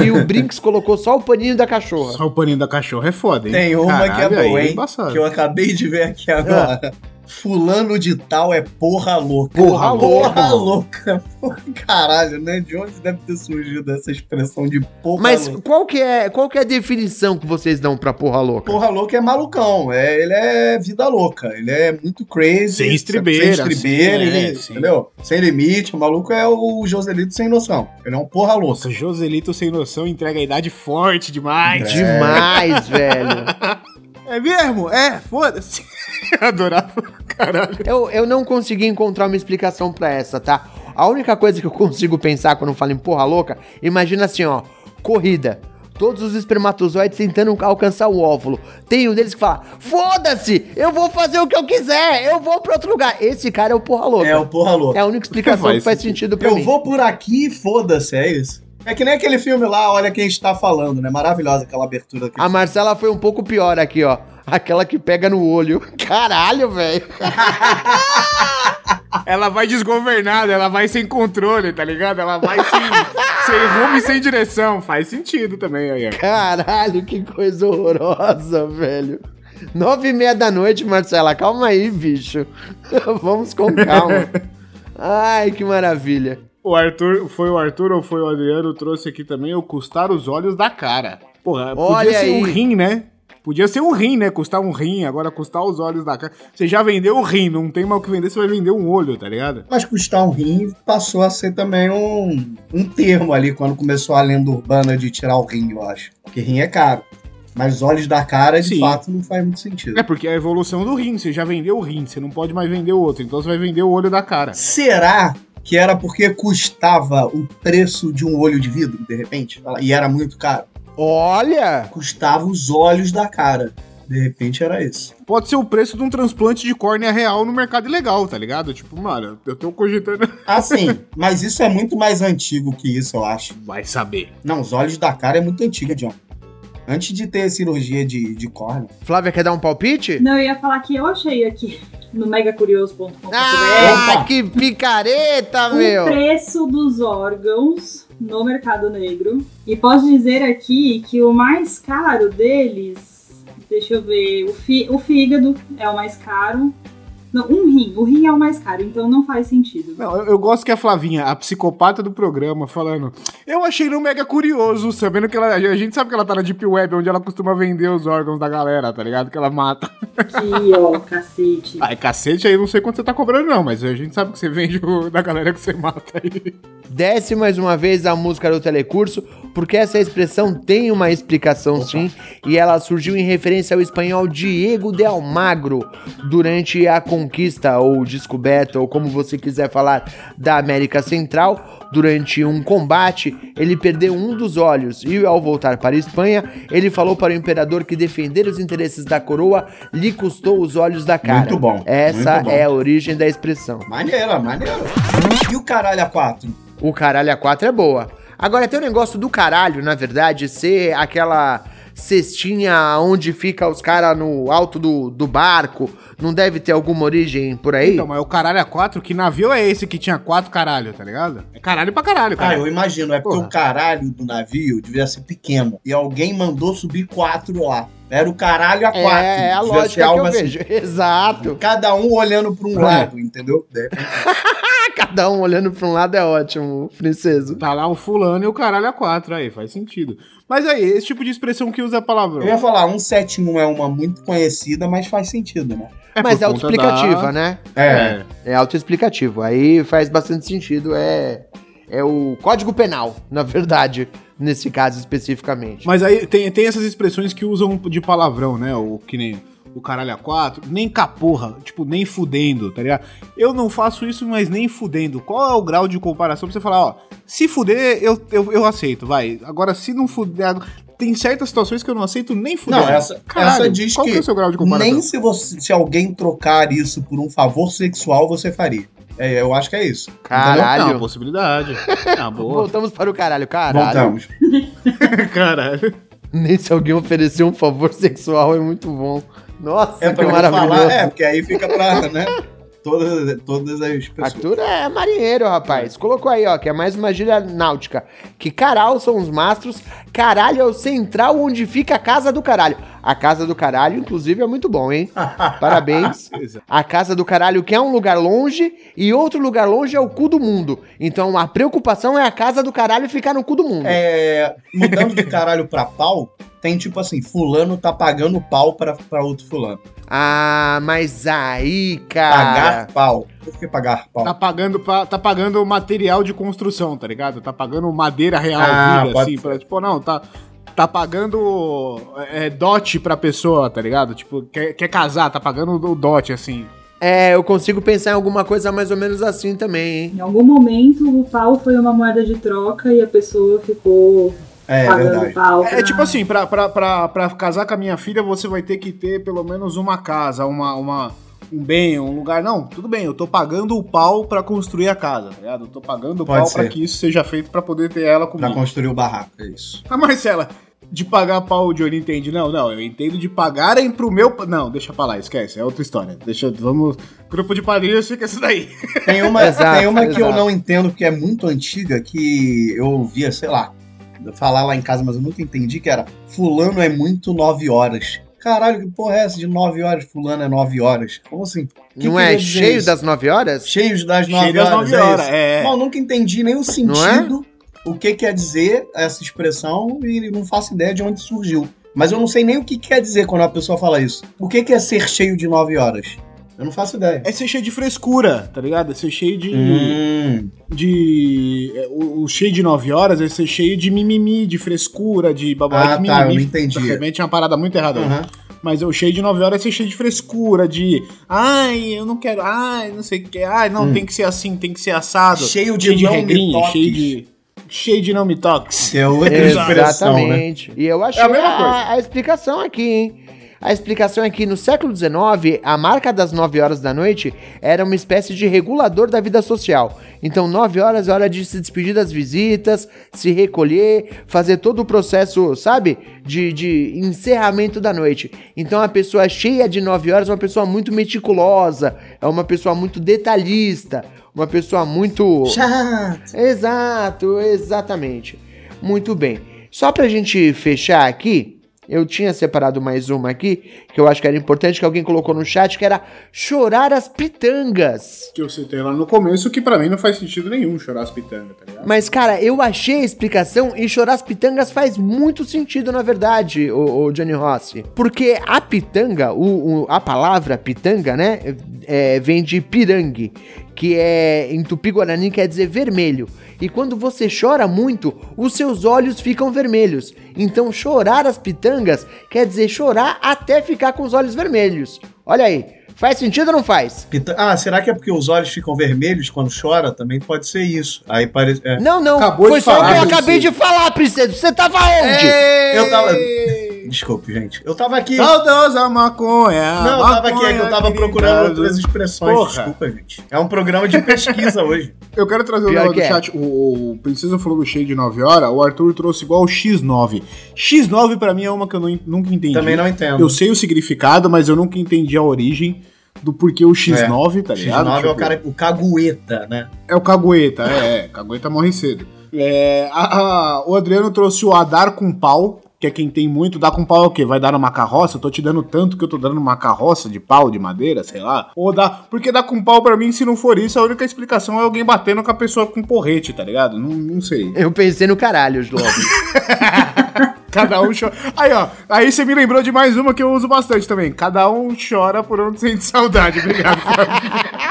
E o Brinks colocou só o paninho da cachorra. Só o paninho da cachorra é foda, hein? Tem uma que é Caralho, boa, hein? embaçado. Que eu acabei de ver aqui agora. Fulano de tal é porra louca. Porra louca, Porra louca. Porra, caralho, né? De onde deve ter surgido essa expressão de porra Mas louca? qual que, é, qual que é a definição que vocês dão pra porra louca? Porra louca é malucão. É, ele é vida louca. Ele é muito crazy. Sem estribeira, Sem estribeira, sim, ele- é, sim. entendeu? Sem limite. O maluco é o Joselito sem noção. Ele é um porra louca. Nossa, Joselito sem noção entrega a idade forte demais. Demais, velho. (laughs) É mesmo? É, foda-se. (laughs) Adorava. Caralho. Eu, eu não consegui encontrar uma explicação pra essa, tá? A única coisa que eu consigo pensar quando eu falo em porra louca, imagina assim, ó, corrida. Todos os espermatozoides tentando alcançar o óvulo. Tem um deles que fala: Foda-se! Eu vou fazer o que eu quiser! Eu vou pra outro lugar! Esse cara é o porra louca. É o porra louca. É a única explicação Faz que faz sentido pra Eu mim. vou por aqui e foda-se, é isso. É que nem aquele filme lá, olha quem está falando, né? Maravilhosa aquela abertura. A Marcela foi um pouco pior aqui, ó. Aquela que pega no olho. (laughs) Caralho, velho. (laughs) Ela vai desgovernada, ela vai sem controle, tá ligado? Ela vai sem, sem rumo e sem direção. Faz sentido também aí, ó. Caralho, que coisa horrorosa, velho. Nove e meia da noite, Marcela. Calma aí, bicho. (laughs) Vamos com calma. Ai, que maravilha. O Arthur, foi o Arthur ou foi o Adriano, trouxe aqui também o custar os olhos da cara. Porra, podia Olha ser um aí. rim, né? Podia ser um rim, né? Custar um rim, agora custar os olhos da cara. Você já vendeu o rim, não tem mal o que vender, você vai vender um olho, tá ligado? Mas custar um rim passou a ser também um, um termo ali quando começou a lenda urbana de tirar o rim, eu acho. Porque rim é caro. Mas olhos da cara, de Sim. fato, não faz muito sentido. É porque é a evolução do rim, você já vendeu o rim, você não pode mais vender o outro, então você vai vender o olho da cara. Será que era porque custava o preço de um olho de vidro, de repente? E era muito caro? Olha! Custava os olhos da cara. De repente era isso. Pode ser o preço de um transplante de córnea real no mercado ilegal, tá ligado? Tipo, mano, eu tô cogitando. Assim, mas isso é muito mais antigo que isso, eu acho. Vai saber. Não, os olhos da cara é muito antiga, John. Antes de ter cirurgia de, de córnea. Flávia, quer dar um palpite? Não, eu ia falar que eu achei aqui no megacurioso.com.br Ah, que picareta, o meu! preço dos órgãos no mercado negro. E posso dizer aqui que o mais caro deles, deixa eu ver, o, fi- o fígado é o mais caro. Não, um rim. O rim é o mais caro, então não faz sentido. Não, eu, eu gosto que a Flavinha, a psicopata do programa, falando. Eu achei no Mega Curioso, sabendo que ela. A gente sabe que ela tá na Deep Web, onde ela costuma vender os órgãos da galera, tá ligado? Que ela mata. Aqui, ó, cacete. Ai, cacete, aí não sei quanto você tá cobrando, não, mas a gente sabe que você vende o da galera que você mata aí. Desce mais uma vez a música do telecurso, porque essa expressão tem uma explicação sim, e ela surgiu em referência ao espanhol Diego de Almagro durante a conquista ou descoberta, ou como você quiser falar, da América Central. Durante um combate, ele perdeu um dos olhos e, ao voltar para a Espanha, ele falou para o imperador que defender os interesses da coroa lhe custou os olhos da cara. Muito bom, Essa muito bom. é a origem da expressão. Maneira, maneira. E o caralho a quatro? O caralho a 4 é boa. Agora tem o negócio do caralho, na verdade, ser aquela cestinha onde fica os caras no alto do, do barco. Não deve ter alguma origem por aí? Então, mas o caralho a quatro, que navio é esse que tinha quatro caralho, tá ligado? É caralho pra caralho, Ah, cara. eu imagino, é porque Porra. o caralho do navio devia ser pequeno. E alguém mandou subir quatro lá. Era o caralho a quatro. é a Devia lógica que eu assim. vejo. (laughs) Exato. Cada um olhando pra um É. lado, entendeu? (laughs) (laughs) Cada um olhando pra um lado é ótimo, princeso. Tá lá o fulano e o caralho a quatro, aí faz sentido. Mas aí, esse tipo de expressão que usa palavrão. Eu ia falar, 171 é uma muito conhecida, mas faz sentido, né? É Mas é autoexplicativa, da- né? É. É autoexplicativo. Aí faz bastante sentido. É, é o Código Penal, na verdade, nesse caso especificamente. Mas aí tem, tem essas expressões que usam de palavrão, né? O que nem o caralho a quatro, nem caporra, tipo, nem fudendo, tá ligado? Eu não faço isso, mas nem fudendo. Qual é o grau de comparação pra você falar, ó, se fuder, eu, eu, eu aceito, vai. Agora, se não fuder. Tem certas situações que eu não aceito nem fuder. Não, essa, Caralho, essa diz qual que, que é o seu grau de comparação? nem se, você, se alguém trocar isso por um favor sexual, você faria. É, eu acho que é isso. Caralho. É uma possibilidade. (laughs) Ah, boa. Voltamos para o caralho. Caralho. Voltamos. (laughs) Caralho. Nem se alguém oferecer um favor sexual é muito bom. Nossa, É que maravilhoso. falar, é, porque aí fica pra, né? Todas, todas as pessoas. Arthur é marinheiro, rapaz. Colocou aí, ó, que é mais uma gíria náutica. Que caral são os mastros, caralho é o central onde fica a casa do caralho. A casa do caralho, inclusive, é muito bom, hein? (laughs) Parabéns. A casa do caralho que é um lugar longe e outro lugar longe é o cu do mundo. Então a preocupação é a casa do caralho ficar no cu do mundo. É, mudando de caralho pra pau, tem tipo assim, fulano tá pagando pau pra, pra outro fulano. Ah, mas aí, cara. Pagar pau. Por que pagar pau? Tá pagando, pa- tá pagando material de construção, tá ligado? Tá pagando madeira real, Ah, pode assim. Pra, tipo, não, tá, tá pagando é, dote pra pessoa, tá ligado? Tipo, quer, quer casar, tá pagando o dote, assim. É, eu consigo pensar em alguma coisa mais ou menos assim também, hein? Em algum momento o pau foi uma moeda de troca e a pessoa ficou É, pagando verdade. É, pra- tipo assim, pra, pra, pra, pra casar com a minha filha, você vai ter que ter pelo menos uma casa, uma, uma, um bem, um lugar. Não, tudo bem, eu tô pagando o pau pra construir a casa, tá ligado? Eu tô pagando o Pode pau pra ser. que isso seja feito pra poder ter ela Pra comigo. construir o barraco, é isso. A Marcela, de pagar pau o Johnny entende. Não, não, eu entendo de pagarem pro meu. Não, deixa pra lá, esquece, é outra história. Deixa, vamos. Grupo de padrinhos fica isso daí. Tem uma, (laughs) Exato, tem uma que eu não entendo, porque é muito antiga, que eu ouvia, sei lá, falar lá em casa, mas eu nunca entendi, que era fulano é muito nove horas. Caralho, que porra é essa de nove horas? Fulano é nove horas. Como assim? Que não que é cheio isso? das 9 horas? Cheios das nove Cheio das horas. nove é horas, isso. é. Bom, nunca entendi nem o sentido, o que quer dizer essa expressão e não faço ideia de onde surgiu. Mas eu não sei nem o que quer dizer quando a pessoa fala isso. O que que é ser cheio de nove horas? Eu não faço ideia. É ser cheio de frescura, tá ligado? É ser cheio de. Hum, de. é, o, o cheio de 9 horas é ser cheio de mimimi, de frescura, de babá Ah, tá, eu mimimi. entendi. Realmente é uma parada muito errada. aham. Mas o cheio de 9 horas é ser cheio de frescura, de. Ai, eu não quero. Ai, não sei o que. Ai, não, Hum. tem que ser assim, tem que ser assado. Cheio de cheio de não regrinha, cheio de. Cheio de não me toques. Que é outra expressão, né? Exatamente. E eu achei É a mesma coisa. a, a explicação aqui, hein? A explicação é que no século XIX, a marca das 9 horas da noite era uma espécie de regulador da vida social. Então, 9 horas é hora de se despedir das visitas, se recolher, fazer todo o processo, sabe? De, de encerramento da noite. Então, a pessoa cheia de 9 horas é uma pessoa muito meticulosa, é uma pessoa muito detalhista, uma pessoa muito. Chato. Exato, exatamente. Muito bem. Só pra gente fechar aqui, eu tinha separado mais uma aqui, que eu acho que era importante, que alguém colocou no chat, que era chorar as pitangas. Que eu citei lá no começo, que pra mim não faz sentido nenhum chorar as pitangas, tá ligado? Mas, cara, eu achei a explicação e chorar as pitangas faz muito sentido, na verdade, o, o Johnny Rossi. Porque a pitanga, o, o- a palavra pitanga, né, é, vem de pirangue, que é, em tupi-guarani quer dizer vermelho. E quando você chora muito, os seus olhos ficam vermelhos. Então, chorar as pitangas quer dizer chorar até ficar com os olhos vermelhos. Olha aí. Faz sentido ou não faz? Pita- Ah, será que é porque os olhos ficam vermelhos quando chora? Também pode ser isso. Aí parece. é. Não, não. Acabou Foi de só o falar, que eu acabei de falar, princesa. Você tava onde? Eu tava. Desculpe, gente. Eu tava aqui. Saudosa maconha. Não, eu tava aqui, é que eu tava procurando outras expressões. Porra. Desculpa, gente. É um programa de pesquisa (laughs) hoje. Eu quero trazer Pior negócio que do é. chat. O, o Princesa falou do cheio de 9 horas, o Arthur trouxe igual o X9. X9 pra mim é uma que eu não- nunca entendi. Também não entendo. Eu sei o significado, mas eu nunca entendi a origem do porquê o X9, tá ligado? X9 é o Tipo, cara, o cagueta, né? É o Cagueta, é, é. Cagueta morre cedo. É, a- a- o Adriano trouxe o Adar com pau, que é quem tem muito. Dar com pau é o quê? Vai dar numa carroça? Eu tô te dando tanto que eu tô dando numa carroça de pau, de madeira, sei lá. Ou dá. Porque dar com pau pra mim, se não for isso, a única explicação é alguém batendo com a pessoa com porrete, tá ligado? Não, não sei. Eu pensei no caralho, logo. (laughs) Cada um chora. Aí, ó. Aí você me lembrou de mais uma que eu uso bastante também. Cada um chora por onde sente saudade. Obrigado. (laughs)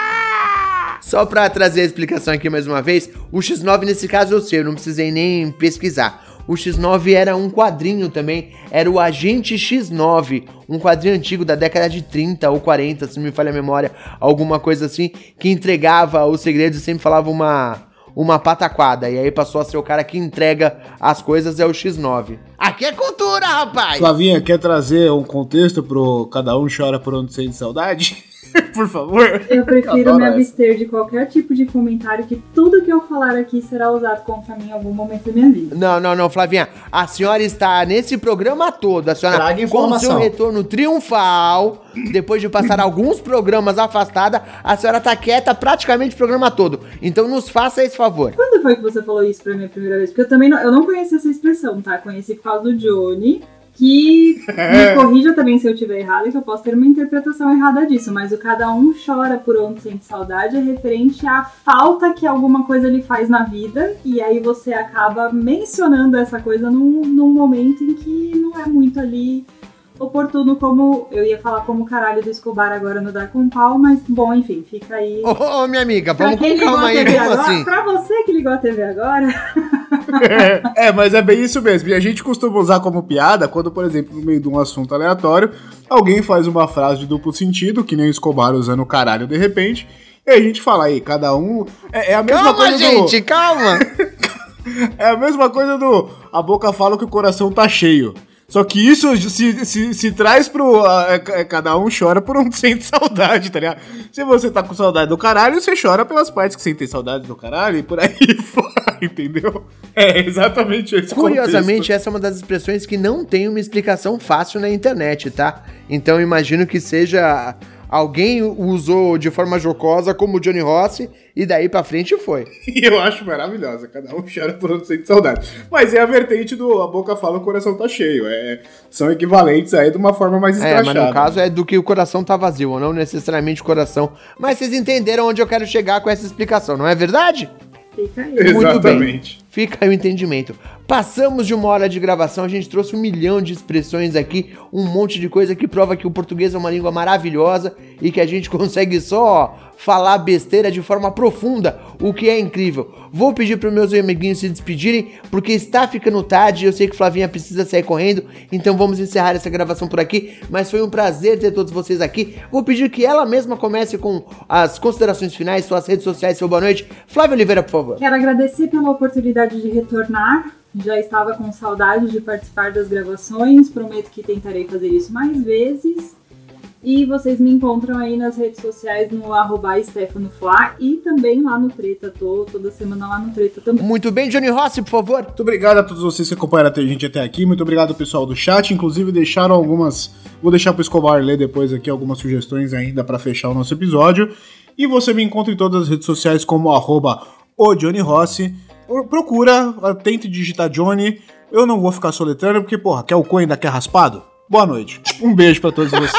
Só pra trazer a explicação aqui mais uma vez, o X9 nesse caso eu sei, eu não precisei nem pesquisar. O X9 era um quadrinho também, era o Agente X9, um quadrinho antigo da década de 30 ou 40, se não me falha a memória, alguma coisa assim, que entregava os segredos e sempre falava uma, uma pataquada. E aí passou a ser o cara que entrega as coisas, é o X9. Aqui é cultura, rapaz! Flavinha, quer trazer um contexto pro cada um chora por onde sente saudade? (laughs) (laughs) por favor. Eu prefiro Adoro me essa. abster de qualquer tipo de comentário que tudo que eu falar aqui será usado contra mim em algum momento da minha vida. Não, não, não, Flavinha. A senhora está nesse programa todo. A senhora, Traga com seu retorno triunfal, depois de passar alguns programas afastada, a senhora tá quieta praticamente o programa todo. Então nos faça esse favor. Quando foi que você falou isso pra mim a primeira vez? Porque eu também não, eu não conhecia essa expressão, tá? Conheci por causa do Johnny, que (laughs) me corrija também se eu estiver errado, que eu posso ter uma interpretação errada disso, mas o cada um chora por onde sente saudade é referente à falta que alguma coisa lhe faz na vida, e aí você acaba mencionando essa coisa num, num momento em que não é muito ali oportuno como. Eu ia falar como caralho do Escobar agora no Dar com Pau, mas bom, enfim, fica aí. Ô, ô, minha amiga, Pra vamos quem com ligou calma a aí, agora, assim? pra você que ligou a TV agora, é, mas é bem isso mesmo. E a gente costuma usar como piada quando, por exemplo, no meio de um assunto aleatório, alguém faz uma frase de duplo sentido, que nem o Escobar usando o caralho de repente, e a gente fala aí, cada um. É, é a mesma Calma, coisa gente, do. (laughs) calma. É a mesma coisa do. A boca fala que o coração tá cheio. Só que isso se, se, se traz pro. a- é, cada um chora por onde sente saudade, tá ligado? Se você tá com saudade do caralho, você chora pelas partes que sentem saudade do caralho e por aí (laughs) fora, entendeu? É exatamente esse Curiosamente, essa é uma das expressões que não tem uma explicação fácil na internet, tá? Então imagino que seja. Alguém usou de forma jocosa como o Johnny Rossi e daí pra frente foi. (laughs) E eu acho maravilhosa, cada um chora por onde sente saudade. Mas é a vertente do a boca fala, o coração tá cheio. É, são equivalentes aí de uma forma mais É, escrachada. mas no caso é do que o coração tá vazio, não necessariamente o coração. Mas vocês entenderam onde eu quero chegar com essa explicação, não é verdade? fica aí. Muito bem. Fica aí o entendimento. Passamos de uma hora de gravação, a gente trouxe um milhão de expressões aqui, um monte de coisa que prova que o português é uma língua maravilhosa e que a gente (laughs) consegue só falar besteira de forma profunda, o que é incrível. Vou pedir para meus amiguinhos se despedirem, porque está ficando tarde, eu sei que Flavinha precisa sair correndo, então vamos encerrar essa gravação por aqui, mas foi um prazer ter todos vocês aqui. Vou pedir que ela mesma comece com as considerações finais, suas redes sociais, seu boa noite. Flávia Oliveira, por favor. Quero agradecer pela oportunidade de retornar. Já estava com saudade de participar das gravações. Prometo que tentarei fazer isso mais vezes. E vocês me encontram aí nas redes sociais no arroba e também lá no Treta. Tô toda semana lá no Treta também. Muito bem, Johnny Rossi, por favor. Muito obrigado a todos vocês que acompanharam a gente até aqui. Muito obrigado ao pessoal do chat. Inclusive, deixaram algumas. Vou deixar pro Escobar ler depois aqui algumas sugestões ainda para fechar o nosso episódio. E você me encontra em todas as redes sociais como arroba o Johnny Rossi. Pro- Procura, tente digitar Johnny. Eu não vou ficar soletrando, porque, porra, quer o cu ainda quer raspado? Boa noite. (laughs) Um beijo para todos vocês.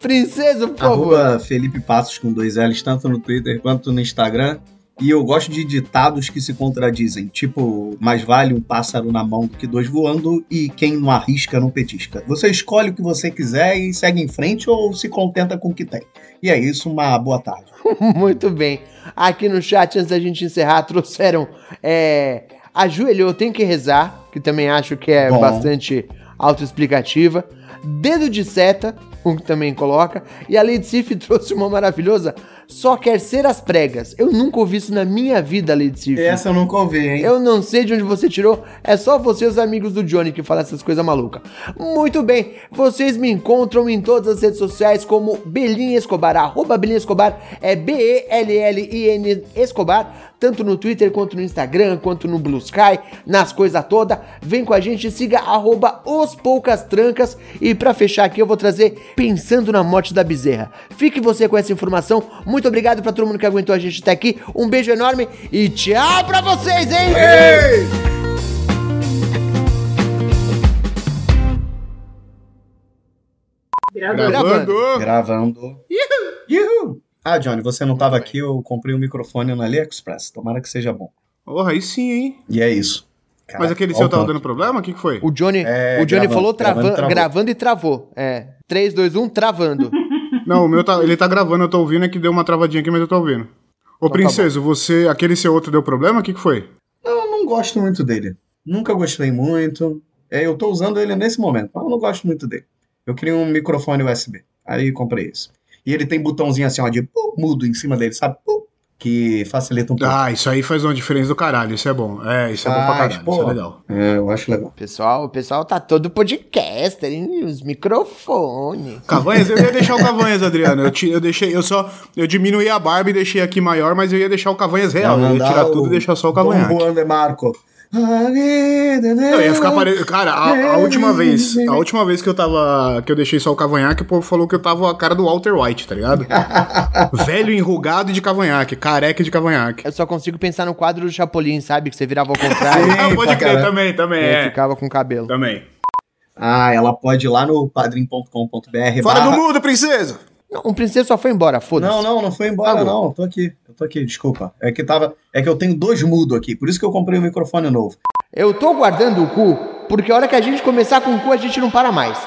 Princesa, por favor. Arroba Felipe Passos com dois L's, tanto no Twitter quanto no Instagram. E eu gosto de ditados que se contradizem, tipo, mais vale um pássaro na mão do que dois voando e quem não arrisca não petisca. Você escolhe o que você quiser e segue em frente ou se contenta com o que tem. E é isso, uma boa tarde. (laughs) Muito bem. Aqui no chat, antes da gente encerrar, (laughs) trouxeram. É, ajoelhou, tem que rezar, que também acho que é Bom. bastante autoexplicativa. Dedo de seta, que também coloca. E a Lady Sif trouxe uma maravilhosa. Só quer ser as pregas. Eu nunca ouvi isso na minha vida, Lady Sif. Essa eu nunca ouvi, hein? Eu não sei de onde você tirou, é só você e os amigos do Johnny que falam essas coisas malucas. Muito bem, vocês me encontram em todas as redes sociais como Belinha Escobar, arroba Belinha Escobar, é B-E-L-L-I-N Escobar, tanto no Twitter quanto no Instagram, quanto no Blue Sky, nas coisas todas. Vem com a gente, siga arroba os Poucas Trancas. E pra fechar aqui eu vou trazer Pensando na Morte da Bezerra. Fique você com essa informação. Muito obrigado pra todo mundo que aguentou a gente até aqui. Um beijo enorme e tchau pra vocês, hein? Gravando. Gravando. Gravando. Yuhu! Ah, Johnny, você não tava aqui, eu comprei um microfone no AliExpress. Tomara que seja bom. Porra, aí sim, hein? E é isso. Mas Caraca, aquele seu tava tanto. dando problema? O que, que foi? O Johnny, É, o Johnny gravando, falou gravando, trava- travou. gravando e travou. É. 3, 2, 1, travando. (laughs) Não, o meu tá, ele tá gravando, eu tô ouvindo, é que deu uma travadinha aqui, mas eu tô ouvindo. Ô, Então tá Princeso, você, aquele seu outro deu problema? O que, que foi? Eu não gosto muito dele. Nunca gostei muito. É, eu tô usando ele nesse momento, mas eu não gosto muito dele. Eu queria um microfone USB. Aí comprei esse. E ele tem botãozinho assim, ó, de pu, mudo em cima dele, sabe? Pu, que facilita um pouco. Ah, isso aí faz uma diferença do caralho, isso é bom. É, isso é bom pra Faz, caralho, isso é pô. legal. É, eu acho legal. pessoal, o pessoal tá todo podcaster, hein? Os microfones. Cavanhas, eu ia deixar o (laughs) Cavanhas, Adriano. Eu, ti- eu deixei, eu só, eu diminuí a barba e deixei aqui maior, mas eu ia deixar o Cavanhas real. Eu ia tirar tudo e deixar só o Dom cavanhaque. Juan de Marco. Não, ia ficar parecendo. Cara, a, a última vez, a última vez que eu tava. que eu deixei só o cavanhaque, o povo falou que eu tava a cara do Walter White, tá ligado? (laughs) Velho enrugado de cavanhaque, careca de cavanhaque. Eu só consigo pensar no quadro do Chapolin, sabe? Que você virava ao contrário (laughs) Sim. Ah, pode crer, caralho. também, também, e aí é. ficava com cabelo. Também. Ah, ela pode ir lá no padrim.com.br. Fora barra- do mundo, princesa! Não, o princesa só foi embora, foda-se. Não, não, não foi embora, bom. não. Tô aqui. Eu tô aqui, desculpa. É que tava. É que eu tenho dois mudos aqui, por isso que eu comprei um microfone novo. Eu tô guardando o cu, porque a hora que a gente começar com o cu, a gente não para mais.